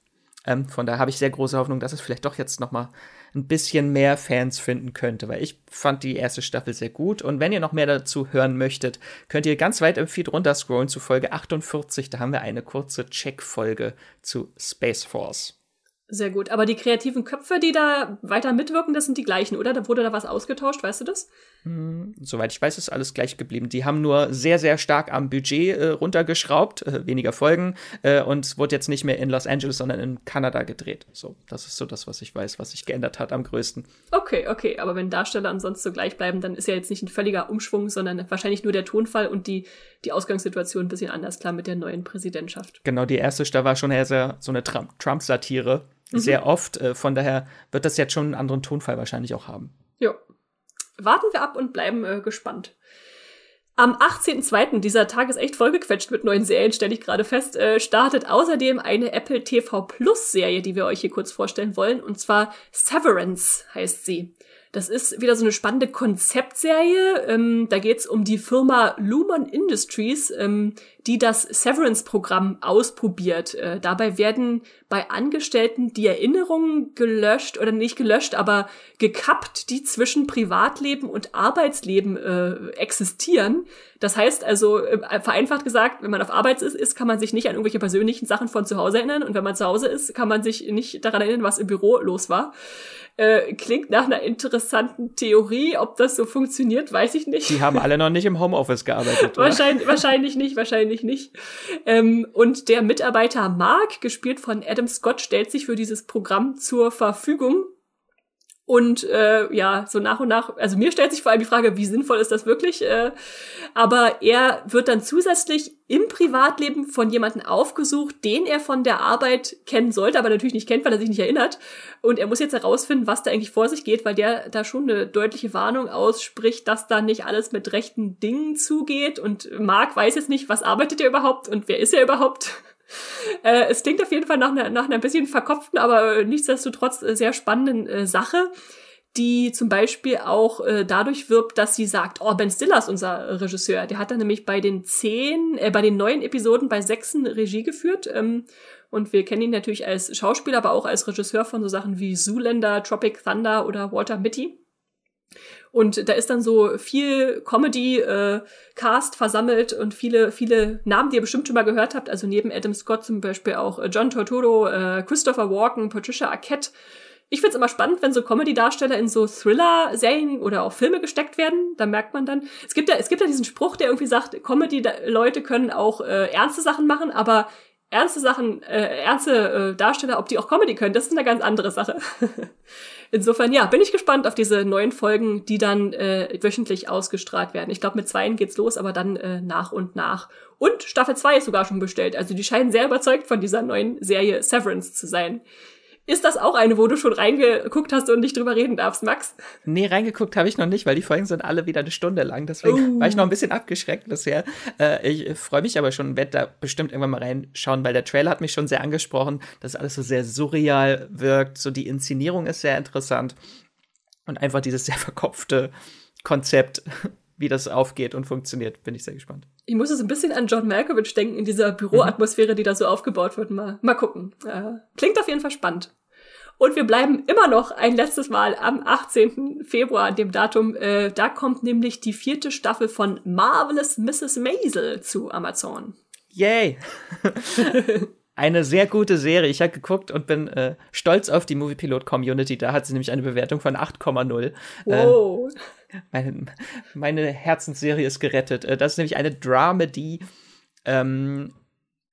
Ähm, von daher habe ich sehr große Hoffnung, dass es vielleicht doch jetzt noch mal ein bisschen mehr Fans finden könnte, weil ich fand die erste Staffel sehr gut. Und wenn ihr noch mehr dazu hören möchtet, könnt ihr ganz weit im Feed runterscrollen zu Folge 48. Da haben wir eine kurze Check-Folge zu Space Force. Sehr gut. Aber die kreativen Köpfe, die da weiter mitwirken, das sind die gleichen, oder? Da wurde da was ausgetauscht, weißt du das? Hm, soweit ich weiß, ist alles gleich geblieben. Die haben nur sehr, sehr stark am Budget äh, runtergeschraubt, äh, weniger Folgen, äh, und es wurde jetzt nicht mehr in Los Angeles, sondern in Kanada gedreht. So, das ist so das, was ich weiß, was sich geändert hat am größten. Okay, okay. Aber wenn Darsteller ansonsten so gleich bleiben, dann ist ja jetzt nicht ein völliger Umschwung, sondern wahrscheinlich nur der Tonfall und die, die Ausgangssituation ein bisschen anders klar mit der neuen Präsidentschaft. Genau, die erste Staffel war schon eher sehr, so eine Trump-Satire mhm. sehr oft. Äh, von daher wird das jetzt schon einen anderen Tonfall wahrscheinlich auch haben. Ja. Warten wir ab und bleiben äh, gespannt. Am 18.02., dieser Tag ist echt vollgequetscht mit neuen Serien, stelle ich gerade fest, äh, startet außerdem eine Apple TV Plus Serie, die wir euch hier kurz vorstellen wollen. Und zwar Severance heißt sie. Das ist wieder so eine spannende Konzeptserie. Ähm, da geht es um die Firma Lumen Industries, ähm, die das Severance-Programm ausprobiert. Äh, dabei werden bei Angestellten die Erinnerungen gelöscht oder nicht gelöscht, aber gekappt, die zwischen Privatleben und Arbeitsleben äh, existieren. Das heißt also, äh, vereinfacht gesagt, wenn man auf Arbeit ist, ist, kann man sich nicht an irgendwelche persönlichen Sachen von zu Hause erinnern. Und wenn man zu Hause ist, kann man sich nicht daran erinnern, was im Büro los war. Äh, klingt nach einer interessanten Theorie. Ob das so funktioniert, weiß ich nicht. Die haben alle noch nicht im Homeoffice gearbeitet. wahrscheinlich, wahrscheinlich nicht, wahrscheinlich nicht. Ähm, und der Mitarbeiter Mark, gespielt von Adam Scott, stellt sich für dieses Programm zur Verfügung und äh, ja, so nach und nach, also mir stellt sich vor allem die Frage, wie sinnvoll ist das wirklich? Äh, aber er wird dann zusätzlich im Privatleben von jemandem aufgesucht, den er von der Arbeit kennen sollte, aber natürlich nicht kennt, weil er sich nicht erinnert. Und er muss jetzt herausfinden, was da eigentlich vor sich geht, weil der da schon eine deutliche Warnung ausspricht, dass da nicht alles mit rechten Dingen zugeht. Und Mark weiß jetzt nicht, was arbeitet er überhaupt und wer ist er überhaupt? Äh, es klingt auf jeden Fall nach einer, nach einer bisschen verkopften, aber nichtsdestotrotz äh, sehr spannenden äh, Sache, die zum Beispiel auch äh, dadurch wirbt, dass sie sagt, oh, Ben Stiller ist unser Regisseur. Der hat dann nämlich bei den zehn, äh, bei den neuen Episoden bei sechsen Regie geführt. Ähm, und wir kennen ihn natürlich als Schauspieler, aber auch als Regisseur von so Sachen wie Zoolander, Tropic Thunder oder Walter Mitty. Und da ist dann so viel Comedy-Cast äh, versammelt und viele, viele Namen, die ihr bestimmt schon mal gehört habt. Also neben Adam Scott zum Beispiel auch äh, John Tortoro, äh, Christopher Walken, Patricia Arquette, ich find's immer spannend, wenn so Comedy-Darsteller in so Thriller-Serien oder auch Filme gesteckt werden. Da merkt man dann, es gibt ja, es gibt ja diesen Spruch, der irgendwie sagt, Comedy-Leute können auch äh, ernste Sachen machen, aber ernste Sachen, äh, ernste äh, Darsteller, ob die auch Comedy können, das ist eine ganz andere Sache. [LAUGHS] Insofern, ja, bin ich gespannt auf diese neuen Folgen, die dann äh, wöchentlich ausgestrahlt werden. Ich glaube, mit zweien geht's los, aber dann äh, nach und nach. Und Staffel 2 ist sogar schon bestellt. Also die scheinen sehr überzeugt von dieser neuen Serie Severance zu sein. Ist das auch eine, wo du schon reingeguckt hast und nicht drüber reden darfst, Max? Nee, reingeguckt habe ich noch nicht, weil die Folgen sind alle wieder eine Stunde lang. Deswegen uh. war ich noch ein bisschen abgeschreckt bisher. Äh, ich freue mich aber schon, werde da bestimmt irgendwann mal reinschauen, weil der Trailer hat mich schon sehr angesprochen, dass alles so sehr surreal wirkt. So die Inszenierung ist sehr interessant. Und einfach dieses sehr verkopfte Konzept [LAUGHS] wie das aufgeht und funktioniert. Bin ich sehr gespannt. Ich muss jetzt ein bisschen an John Malkovich denken in dieser Büroatmosphäre, die da so aufgebaut wird. Mal, mal gucken. Äh, klingt auf jeden Fall spannend. Und wir bleiben immer noch ein letztes Mal am 18. Februar, an dem Datum. Äh, da kommt nämlich die vierte Staffel von Marvelous Mrs. Maisel zu Amazon. Yay! [LAUGHS] eine sehr gute Serie. Ich habe geguckt und bin äh, stolz auf die Movie Pilot Community. Da hat sie nämlich eine Bewertung von 8,0. Wow. Äh, meine, meine Herzensserie ist gerettet. Äh, das ist nämlich eine Dramedy. Ähm,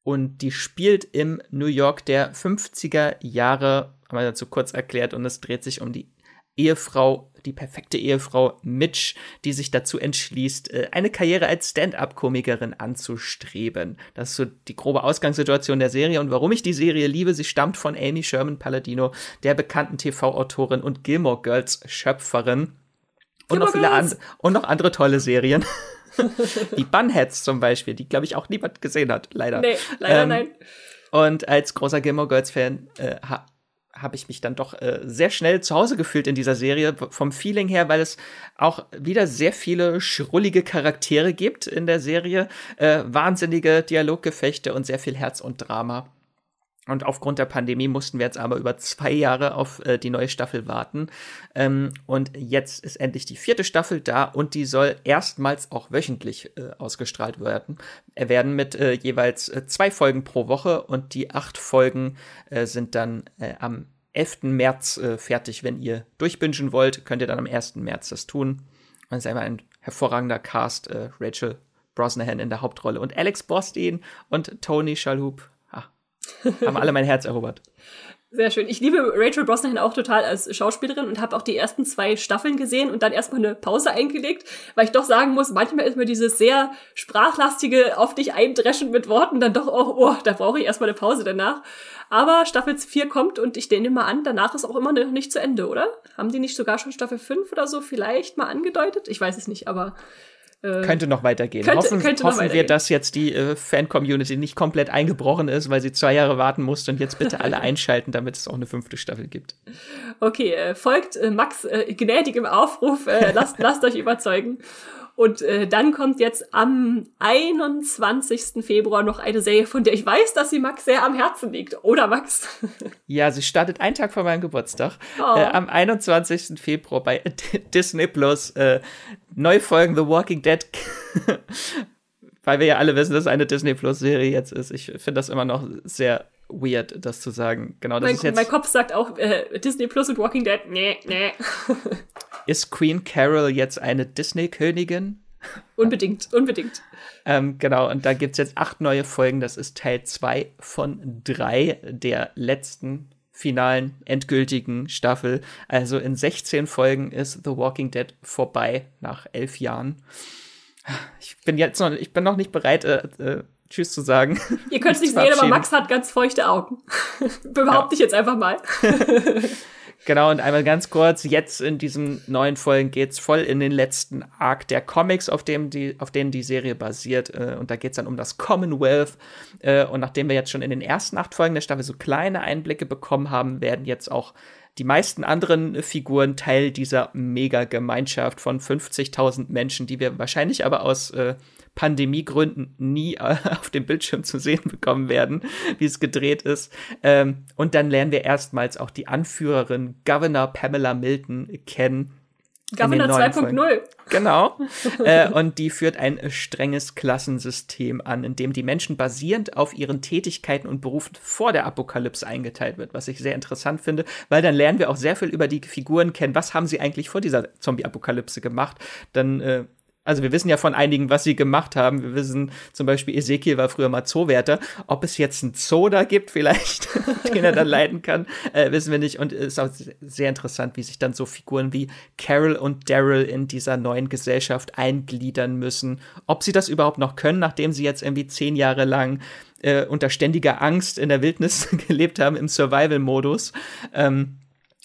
und die spielt im New York der 50er Jahre, haben wir dazu kurz erklärt, und es dreht sich um die Ehefrau, die perfekte Ehefrau Mitch, die sich dazu entschließt, äh, eine Karriere als Stand-up-Komikerin anzustreben. Das ist so die grobe Ausgangssituation der Serie und warum ich die Serie liebe. Sie stammt von Amy Sherman Palladino, der bekannten TV-Autorin und Gilmore Girls Schöpferin. Und noch viele andere und noch andere tolle Serien. [LAUGHS] die Bunheads zum Beispiel, die glaube ich auch niemand gesehen hat, leider. Nee, leider ähm, nein. Und als großer Gilmore Girls Fan äh, ha habe ich mich dann doch äh, sehr schnell zu Hause gefühlt in dieser Serie, vom Feeling her, weil es auch wieder sehr viele schrullige Charaktere gibt in der Serie, äh, wahnsinnige Dialoggefechte und sehr viel Herz und Drama. Und aufgrund der Pandemie mussten wir jetzt aber über zwei Jahre auf äh, die neue Staffel warten. Ähm, und jetzt ist endlich die vierte Staffel da und die soll erstmals auch wöchentlich äh, ausgestrahlt werden. Er werden mit äh, jeweils äh, zwei Folgen pro Woche und die acht Folgen äh, sind dann äh, am 11. März fertig. Wenn ihr durchbingen wollt, könnt ihr dann am 1. März das tun. Es ist einfach ein hervorragender Cast. Rachel Brosnahan in der Hauptrolle und Alex Borstein und Tony Shalhoub [LAUGHS] haben alle mein Herz erobert. Sehr schön. Ich liebe Rachel Brosnahan auch total als Schauspielerin und habe auch die ersten zwei Staffeln gesehen und dann erstmal eine Pause eingelegt, weil ich doch sagen muss, manchmal ist mir dieses sehr sprachlastige auf dich eindreschen mit Worten dann doch auch, oh, da brauche ich erstmal eine Pause danach. Aber Staffel 4 kommt und ich nehme mal an, danach ist auch immer noch nicht zu Ende, oder? Haben die nicht sogar schon Staffel 5 oder so vielleicht mal angedeutet? Ich weiß es nicht, aber äh, könnte noch weitergehen. Könnte, hoffen könnte hoffen weitergehen. wir, dass jetzt die äh, Fan-Community nicht komplett eingebrochen ist, weil sie zwei Jahre warten musste und jetzt bitte alle [LAUGHS] einschalten, damit es auch eine fünfte Staffel gibt. Okay, äh, folgt äh, Max äh, gnädigem Aufruf, äh, [LAUGHS] lasst, lasst euch überzeugen. Und äh, dann kommt jetzt am 21. Februar noch eine Serie, von der ich weiß, dass sie Max sehr am Herzen liegt. Oder Max? [LAUGHS] ja, sie startet einen Tag vor meinem Geburtstag. Oh. Äh, am 21. Februar bei [LAUGHS] Disney Plus. Äh, Neufolgen The Walking Dead. [LAUGHS] Weil wir ja alle wissen, dass es eine Disney Plus Serie jetzt ist. Ich finde das immer noch sehr weird, das zu sagen. Genau, das mein, ist jetzt. Mein Kopf sagt auch äh, Disney Plus und Walking Dead. Nee, nee. Ist Queen Carol jetzt eine Disney-Königin? Unbedingt, unbedingt. ähm, genau, und da gibt es jetzt acht neue Folgen. Das ist Teil zwei von drei der letzten finalen, endgültigen Staffel. Also in 16 Folgen ist The Walking Dead vorbei nach elf Jahren. Ich bin jetzt noch, ich bin noch nicht bereit, äh, äh, Tschüss zu sagen. Ihr könnt es nicht sehen, aber Max hat ganz feuchte Augen. [LAUGHS] Behaupte ja. ich jetzt einfach mal. [LAUGHS] Genau, und einmal ganz kurz, jetzt in diesen neuen Folgen geht's voll in den letzten Arc der Comics, auf dem die, auf denen die Serie basiert. Äh, und da geht's dann um das Commonwealth. Äh, und nachdem wir jetzt schon in den ersten acht Folgen der Staffel so kleine Einblicke bekommen haben, werden jetzt auch die meisten anderen Figuren Teil dieser Mega-Gemeinschaft von 50.000 Menschen, die wir wahrscheinlich aber aus äh, Pandemiegründen nie äh, [LAUGHS] auf dem Bildschirm zu sehen bekommen werden, wie es gedreht ist. Ähm, und dann lernen wir erstmals auch die Anführerin Governor Pamela Milton kennen. Governor 2.0. Genau. [LAUGHS] äh, und die führt ein strenges Klassensystem an, in dem die Menschen basierend auf ihren Tätigkeiten und Berufen vor der Apokalypse eingeteilt wird, was ich sehr interessant finde, weil dann lernen wir auch sehr viel über die Figuren kennen. Was haben sie eigentlich vor dieser Zombie-Apokalypse gemacht? Dann äh, also wir wissen ja von einigen, was sie gemacht haben. Wir wissen zum Beispiel, Ezekiel war früher mal Zoowärter. Ob es jetzt einen Zoo da gibt, vielleicht, [LAUGHS] den er dann [LAUGHS] leiten kann, äh, wissen wir nicht. Und es ist auch sehr interessant, wie sich dann so Figuren wie Carol und Daryl in dieser neuen Gesellschaft eingliedern müssen. Ob sie das überhaupt noch können, nachdem sie jetzt irgendwie zehn Jahre lang äh, unter ständiger Angst in der Wildnis [LAUGHS] gelebt haben, im Survival-Modus. Ähm,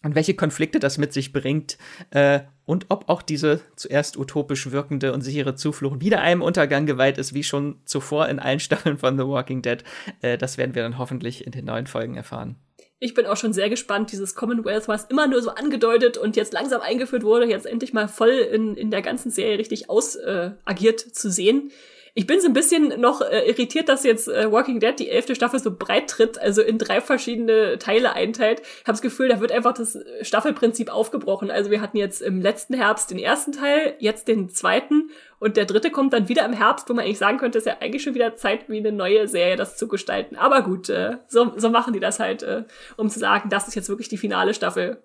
und welche Konflikte das mit sich bringt äh, und ob auch diese zuerst utopisch wirkende und sichere Zuflucht wieder einem Untergang geweiht ist, wie schon zuvor in allen Staffeln von The Walking Dead. Äh, das werden wir dann hoffentlich in den neuen Folgen erfahren. Ich bin auch schon sehr gespannt, dieses Commonwealth, was immer nur so angedeutet und jetzt langsam eingeführt wurde, jetzt endlich mal voll in, in der ganzen Serie richtig ausagiert äh, zu sehen. Ich bin so ein bisschen noch äh, irritiert, dass jetzt äh, Walking Dead die elfte Staffel so breit tritt, also in drei verschiedene Teile einteilt. Ich habe das Gefühl, da wird einfach das Staffelprinzip aufgebrochen. Also wir hatten jetzt im letzten Herbst den ersten Teil, jetzt den zweiten und der dritte kommt dann wieder im Herbst, wo man eigentlich sagen könnte, es ist ja eigentlich schon wieder Zeit, wie eine neue Serie das zu gestalten. Aber gut, äh, so, so machen die das halt, äh, um zu sagen, das ist jetzt wirklich die finale Staffel.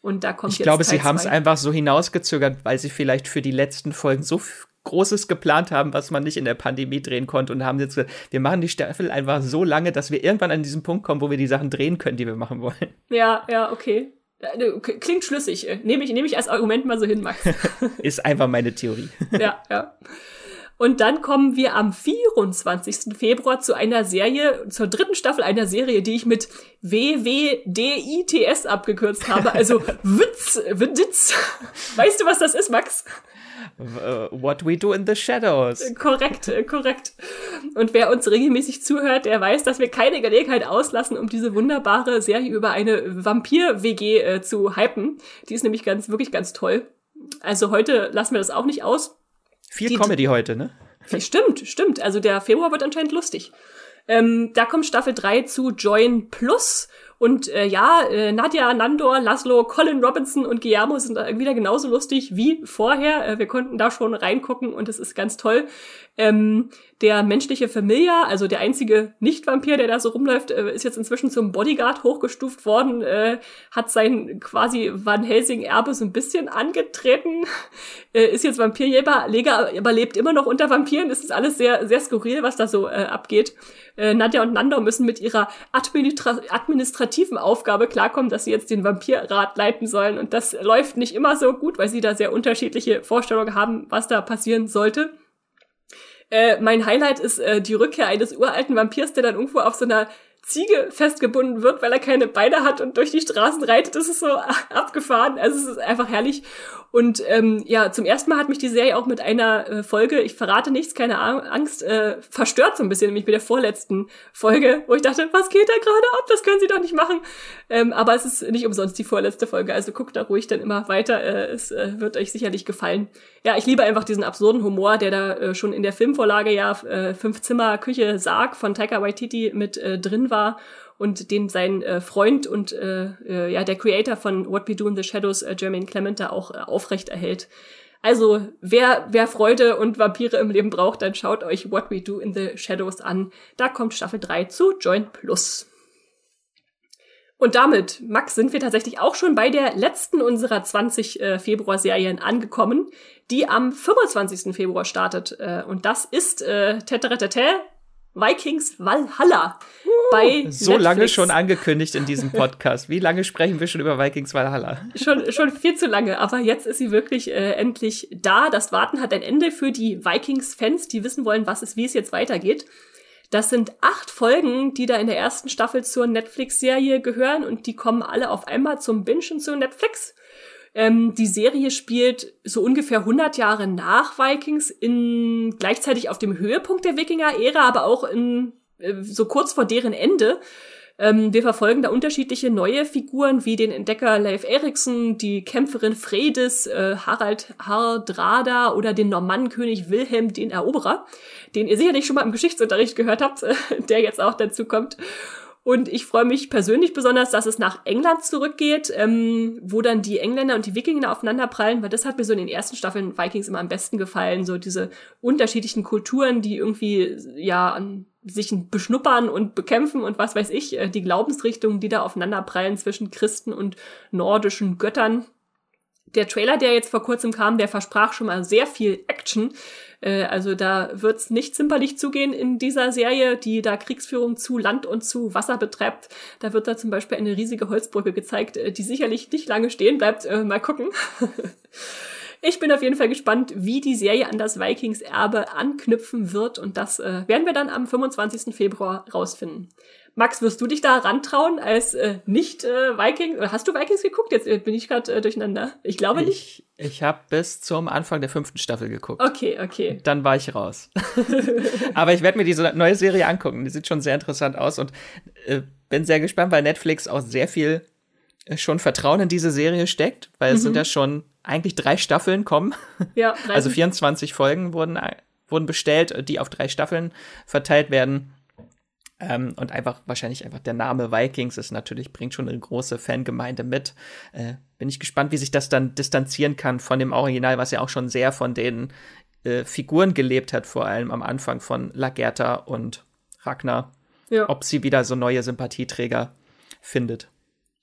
Und da kommt ich glaube, Teil sie haben es einfach so hinausgezögert, weil sie vielleicht für die letzten Folgen so Großes geplant haben, was man nicht in der Pandemie drehen konnte und haben jetzt gesagt, wir machen die Staffel einfach so lange, dass wir irgendwann an diesen Punkt kommen, wo wir die Sachen drehen können, die wir machen wollen. Ja, ja, okay. Klingt schlüssig. Nehme ich, nehme ich als Argument mal so hin, Max. [LAUGHS] Ist einfach meine Theorie. [LAUGHS] ja, ja. Und dann kommen wir am 24. Februar zu einer Serie, zur dritten Staffel einer Serie, die ich mit WWDITS abgekürzt habe. Also [LAUGHS] Witz, Witz. Weißt du, was das ist, Max? Uh, what We Do in the Shadows. Korrekt, äh, korrekt. Und wer uns regelmäßig zuhört, der weiß, dass wir keine Gelegenheit auslassen, um diese wunderbare Serie über eine Vampir-WG äh, zu hypen. Die ist nämlich ganz, wirklich ganz toll. Also heute lassen wir das auch nicht aus. Viel Die, Comedy heute, ne? Stimmt, stimmt. Also der Februar wird anscheinend lustig. Ähm, da kommt Staffel 3 zu Join Plus und äh, ja, äh, Nadja, Nandor, Laszlo, Colin Robinson und Guillermo sind da wieder genauso lustig wie vorher. Äh, wir konnten da schon reingucken und es ist ganz toll. Ähm, der menschliche Familiar, also der einzige Nicht-Vampir, der da so rumläuft, äh, ist jetzt inzwischen zum Bodyguard hochgestuft worden, äh, hat sein quasi Van Helsing-Erbe so ein bisschen angetreten, [LAUGHS] äh, ist jetzt Vampirjäger, aber lebt immer noch unter Vampiren. Es ist alles sehr, sehr skurril, was da so äh, abgeht. Äh, Nadja und Nando müssen mit ihrer administra administrativen Aufgabe klarkommen, dass sie jetzt den Vampirrat leiten sollen. Und das läuft nicht immer so gut, weil sie da sehr unterschiedliche Vorstellungen haben, was da passieren sollte. Äh, mein Highlight ist äh, die Rückkehr eines uralten Vampirs, der dann irgendwo auf so einer Ziege festgebunden wird, weil er keine Beine hat und durch die Straßen reitet. Das ist so [LAUGHS] abgefahren. Also es ist einfach herrlich. Und ähm, ja, zum ersten Mal hat mich die Serie auch mit einer äh, Folge, ich verrate nichts, keine Angst, äh, verstört so ein bisschen, nämlich mit der vorletzten Folge, wo ich dachte, was geht da gerade ab? Das können sie doch nicht machen. Ähm, aber es ist nicht umsonst die vorletzte Folge, also guckt da ruhig dann immer weiter. Äh, es äh, wird euch sicherlich gefallen. Ja, ich liebe einfach diesen absurden Humor, der da äh, schon in der Filmvorlage ja äh, Fünf Zimmer, Küche, Sarg von Taika Waititi mit äh, drin war und den sein äh, Freund und äh, äh, ja der Creator von What We Do in the Shadows, äh, Jermaine Clement, da auch äh, aufrecht erhält. Also, wer, wer Freude und Vampire im Leben braucht, dann schaut euch What We Do in the Shadows an. Da kommt Staffel 3 zu Join Plus. Und damit, Max, sind wir tatsächlich auch schon bei der letzten unserer 20 äh, Februar-Serien angekommen, die am 25. Februar startet. Äh, und das ist äh, Vikings Valhalla uh, bei So Netflix. lange schon angekündigt in diesem Podcast. Wie lange sprechen wir schon über Vikings Valhalla? Schon, schon viel zu lange, aber jetzt ist sie wirklich äh, endlich da. Das Warten hat ein Ende für die Vikings-Fans, die wissen wollen, was es, wie es jetzt weitergeht. Das sind acht Folgen, die da in der ersten Staffel zur Netflix-Serie gehören und die kommen alle auf einmal zum Bingen zu Netflix. Ähm, die Serie spielt so ungefähr 100 Jahre nach Vikings, in gleichzeitig auf dem Höhepunkt der Wikinger-Ära, aber auch in äh, so kurz vor deren Ende. Ähm, wir verfolgen da unterschiedliche neue Figuren wie den Entdecker Leif Eriksen, die Kämpferin Fredes, äh, Harald Hardrada oder den Normannenkönig Wilhelm den Eroberer, den ihr sicherlich schon mal im Geschichtsunterricht gehört habt, [LAUGHS] der jetzt auch dazu kommt. Und ich freue mich persönlich besonders, dass es nach England zurückgeht, ähm, wo dann die Engländer und die Wikinger aufeinanderprallen, weil das hat mir so in den ersten Staffeln Vikings immer am besten gefallen. So diese unterschiedlichen Kulturen, die irgendwie, ja, sich beschnuppern und bekämpfen und was weiß ich, äh, die Glaubensrichtungen, die da aufeinanderprallen zwischen Christen und nordischen Göttern. Der Trailer, der jetzt vor kurzem kam, der versprach schon mal sehr viel Action. Äh, also da wird's nicht zimperlich zugehen in dieser Serie, die da Kriegsführung zu Land und zu Wasser betreibt. Da wird da zum Beispiel eine riesige Holzbrücke gezeigt, äh, die sicherlich nicht lange stehen bleibt. Äh, mal gucken. [LAUGHS] Ich bin auf jeden Fall gespannt, wie die Serie an das Vikings-Erbe anknüpfen wird und das äh, werden wir dann am 25. Februar rausfinden. Max, wirst du dich da rantrauen als äh, Nicht-Viking? Äh, hast du Vikings geguckt? Jetzt äh, bin ich gerade äh, durcheinander. Ich glaube nicht. Ich, ich habe bis zum Anfang der fünften Staffel geguckt. Okay, okay. Dann war ich raus. [LAUGHS] Aber ich werde mir diese neue Serie angucken. Die sieht schon sehr interessant aus und äh, bin sehr gespannt, weil Netflix auch sehr viel äh, schon Vertrauen in diese Serie steckt, weil mhm. es sind mhm. ja schon eigentlich drei Staffeln kommen. Ja, 30. also 24 Folgen wurden, äh, wurden bestellt, die auf drei Staffeln verteilt werden. Ähm, und einfach wahrscheinlich einfach der Name Vikings ist natürlich, bringt schon eine große Fangemeinde mit. Äh, bin ich gespannt, wie sich das dann distanzieren kann von dem Original, was ja auch schon sehr von den äh, Figuren gelebt hat, vor allem am Anfang von Lagerta und Ragnar. Ja. Ob sie wieder so neue Sympathieträger findet.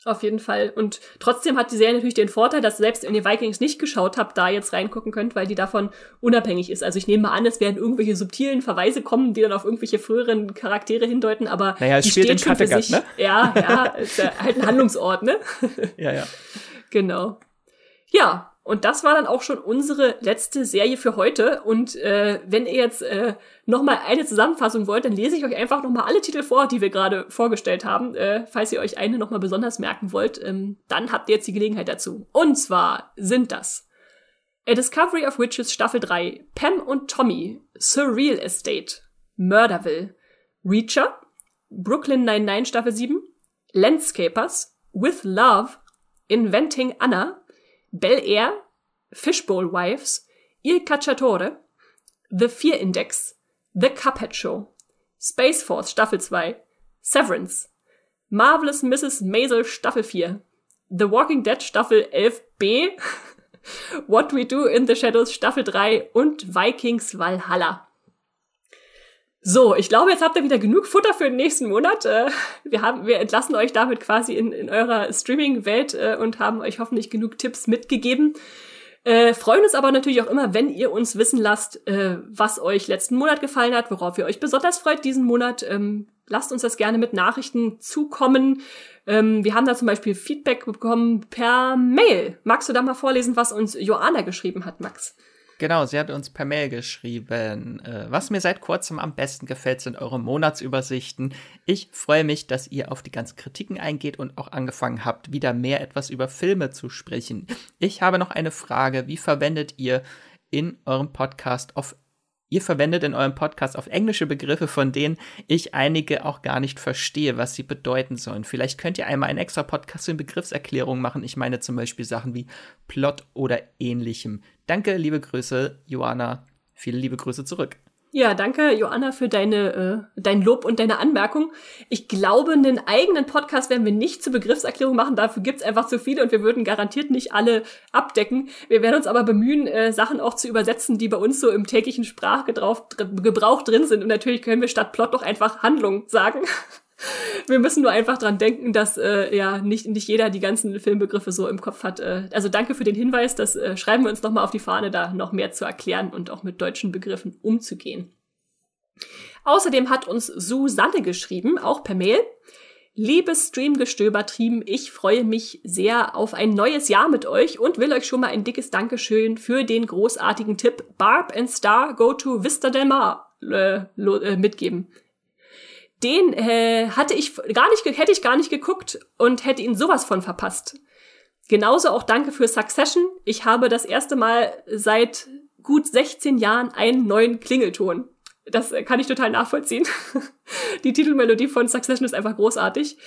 Auf jeden Fall. Und trotzdem hat die Serie natürlich den Vorteil, dass selbst wenn ihr Vikings nicht geschaut habt, da jetzt reingucken könnt, weil die davon unabhängig ist. Also ich nehme mal an, es werden irgendwelche subtilen Verweise kommen, die dann auf irgendwelche früheren Charaktere hindeuten, aber naja, es die spielt steht in Kattegat, ne? Ja, ja, ist ja halt ein Handlungsort, ne? [LAUGHS] ja, ja. Genau. Ja, und das war dann auch schon unsere letzte Serie für heute. Und äh, wenn ihr jetzt äh, noch mal eine Zusammenfassung wollt, dann lese ich euch einfach noch mal alle Titel vor, die wir gerade vorgestellt haben. Äh, falls ihr euch eine noch mal besonders merken wollt, ähm, dann habt ihr jetzt die Gelegenheit dazu. Und zwar sind das A Discovery of Witches Staffel 3, Pam und Tommy, Surreal Estate, Murderville, Reacher, Brooklyn 99 Staffel 7, Landscapers, With Love, Inventing Anna, Bel Air, Fishbowl Wives, Il Cacciatore, The Fear Index, The Cuphead Show, Space Force Staffel 2, Severance, Marvelous Mrs. Maisel Staffel 4, The Walking Dead Staffel 11b, [LAUGHS] What We Do in the Shadows Staffel 3 und Vikings Valhalla. So, ich glaube, jetzt habt ihr wieder genug Futter für den nächsten Monat. Wir, haben, wir entlassen euch damit quasi in, in eurer Streaming-Welt äh, und haben euch hoffentlich genug Tipps mitgegeben. Äh, freuen uns aber natürlich auch immer, wenn ihr uns wissen lasst, äh, was euch letzten Monat gefallen hat, worauf ihr euch besonders freut diesen Monat. Ähm, lasst uns das gerne mit Nachrichten zukommen. Ähm, wir haben da zum Beispiel Feedback bekommen per Mail. Magst du da mal vorlesen, was uns Joanna geschrieben hat, Max? Genau, sie hat uns per Mail geschrieben. Äh, was mir seit kurzem am besten gefällt, sind eure Monatsübersichten. Ich freue mich, dass ihr auf die ganzen Kritiken eingeht und auch angefangen habt, wieder mehr etwas über Filme zu sprechen. Ich habe noch eine Frage. Wie verwendet ihr in eurem Podcast auf Ihr verwendet in eurem Podcast auf englische Begriffe, von denen ich einige auch gar nicht verstehe, was sie bedeuten sollen. Vielleicht könnt ihr einmal einen extra Podcast in Begriffserklärung machen. Ich meine zum Beispiel Sachen wie Plot oder ähnlichem. Danke, liebe Grüße, Joanna. Viele liebe Grüße zurück. Ja, danke, Joanna, für deine, äh, dein Lob und deine Anmerkung. Ich glaube, einen eigenen Podcast werden wir nicht zur Begriffserklärung machen. Dafür gibt's einfach zu viele und wir würden garantiert nicht alle abdecken. Wir werden uns aber bemühen, äh, Sachen auch zu übersetzen, die bei uns so im täglichen Sprachgebrauch drin sind. Und natürlich können wir statt Plot doch einfach Handlung sagen. [LAUGHS] Wir müssen nur einfach dran denken, dass äh, ja nicht, nicht jeder die ganzen Filmbegriffe so im Kopf hat. Äh, also danke für den Hinweis. Das äh, schreiben wir uns nochmal auf die Fahne, da noch mehr zu erklären und auch mit deutschen Begriffen umzugehen. Außerdem hat uns Susanne geschrieben, auch per Mail. Liebes Streamgestöbertrieben, ich freue mich sehr auf ein neues Jahr mit euch und will euch schon mal ein dickes Dankeschön für den großartigen Tipp Barb and Star Go to Vista Del Mar äh, äh, mitgeben den äh, hatte ich gar nicht, hätte ich gar nicht geguckt und hätte ihn sowas von verpasst. Genauso auch danke für Succession. Ich habe das erste Mal seit gut 16 Jahren einen neuen Klingelton. Das kann ich total nachvollziehen. [LAUGHS] Die Titelmelodie von Succession ist einfach großartig.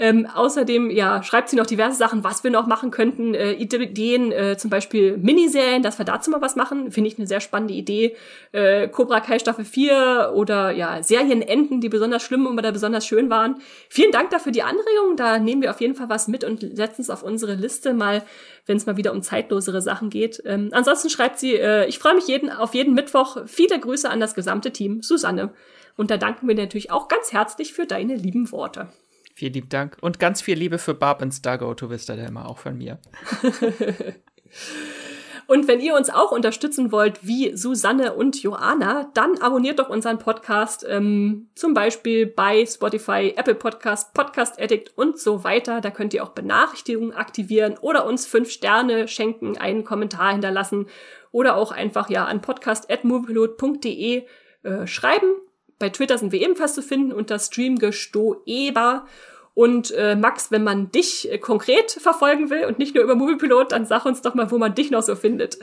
Ähm, außerdem, ja, schreibt sie noch diverse Sachen, was wir noch machen könnten. Äh, Ideen, äh, zum Beispiel Miniserien, dass wir dazu mal was machen. Finde ich eine sehr spannende Idee. Äh, Cobra Kai Staffel 4 oder ja, Serienenden, die besonders schlimm oder besonders schön waren. Vielen Dank dafür die Anregung. Da nehmen wir auf jeden Fall was mit und setzen es auf unsere Liste mal, wenn es mal wieder um zeitlosere Sachen geht. Ähm, ansonsten schreibt sie, äh, ich freue mich jeden, auf jeden Mittwoch. Viele Grüße an das gesamte Team. Susanne. Und da danken wir natürlich auch ganz herzlich für deine lieben Worte. Vielen lieben Dank. Und ganz viel Liebe für Barb und Stargo to Vista Delma, auch von mir. [LAUGHS] Und wenn ihr uns auch unterstützen wollt, wie Susanne und Joanna, dann abonniert doch unseren Podcast, ähm, zum Beispiel bei Spotify, Apple Podcast, Podcast Addict und so weiter. Da könnt ihr auch Benachrichtigungen aktivieren oder uns fünf Sterne schenken, einen Kommentar hinterlassen oder auch einfach ja an podcast.moviepilot.de äh, schreiben. Bei Twitter sind wir ebenfalls zu finden unter Streamgestoeber. Und äh, Max, wenn man dich äh, konkret verfolgen will und nicht nur über Moviepilot, dann sag uns doch mal, wo man dich noch so findet.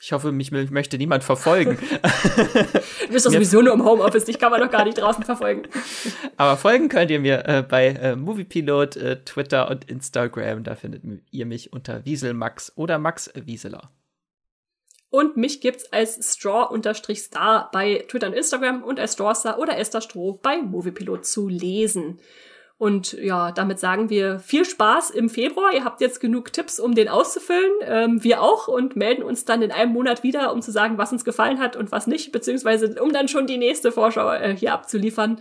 Ich hoffe, mich möchte niemand verfolgen. [LAUGHS] du bist doch sowieso nur im Homeoffice, dich kann man doch gar nicht draußen verfolgen. [LAUGHS] Aber folgen könnt ihr mir äh, bei äh, Moviepilot, äh, Twitter und Instagram. Da findet ihr mich unter Wieselmax oder Max Wieseler. Und mich gibt's als Straw-Star bei Twitter und Instagram und als Strawstar oder Esther Stroh bei Moviepilot zu lesen. Und ja, damit sagen wir viel Spaß im Februar. Ihr habt jetzt genug Tipps, um den auszufüllen. Ähm, wir auch und melden uns dann in einem Monat wieder, um zu sagen, was uns gefallen hat und was nicht, beziehungsweise um dann schon die nächste Vorschau äh, hier abzuliefern.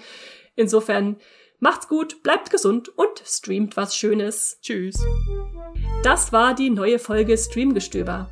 Insofern macht's gut, bleibt gesund und streamt was Schönes. Tschüss. Das war die neue Folge Streamgestöber.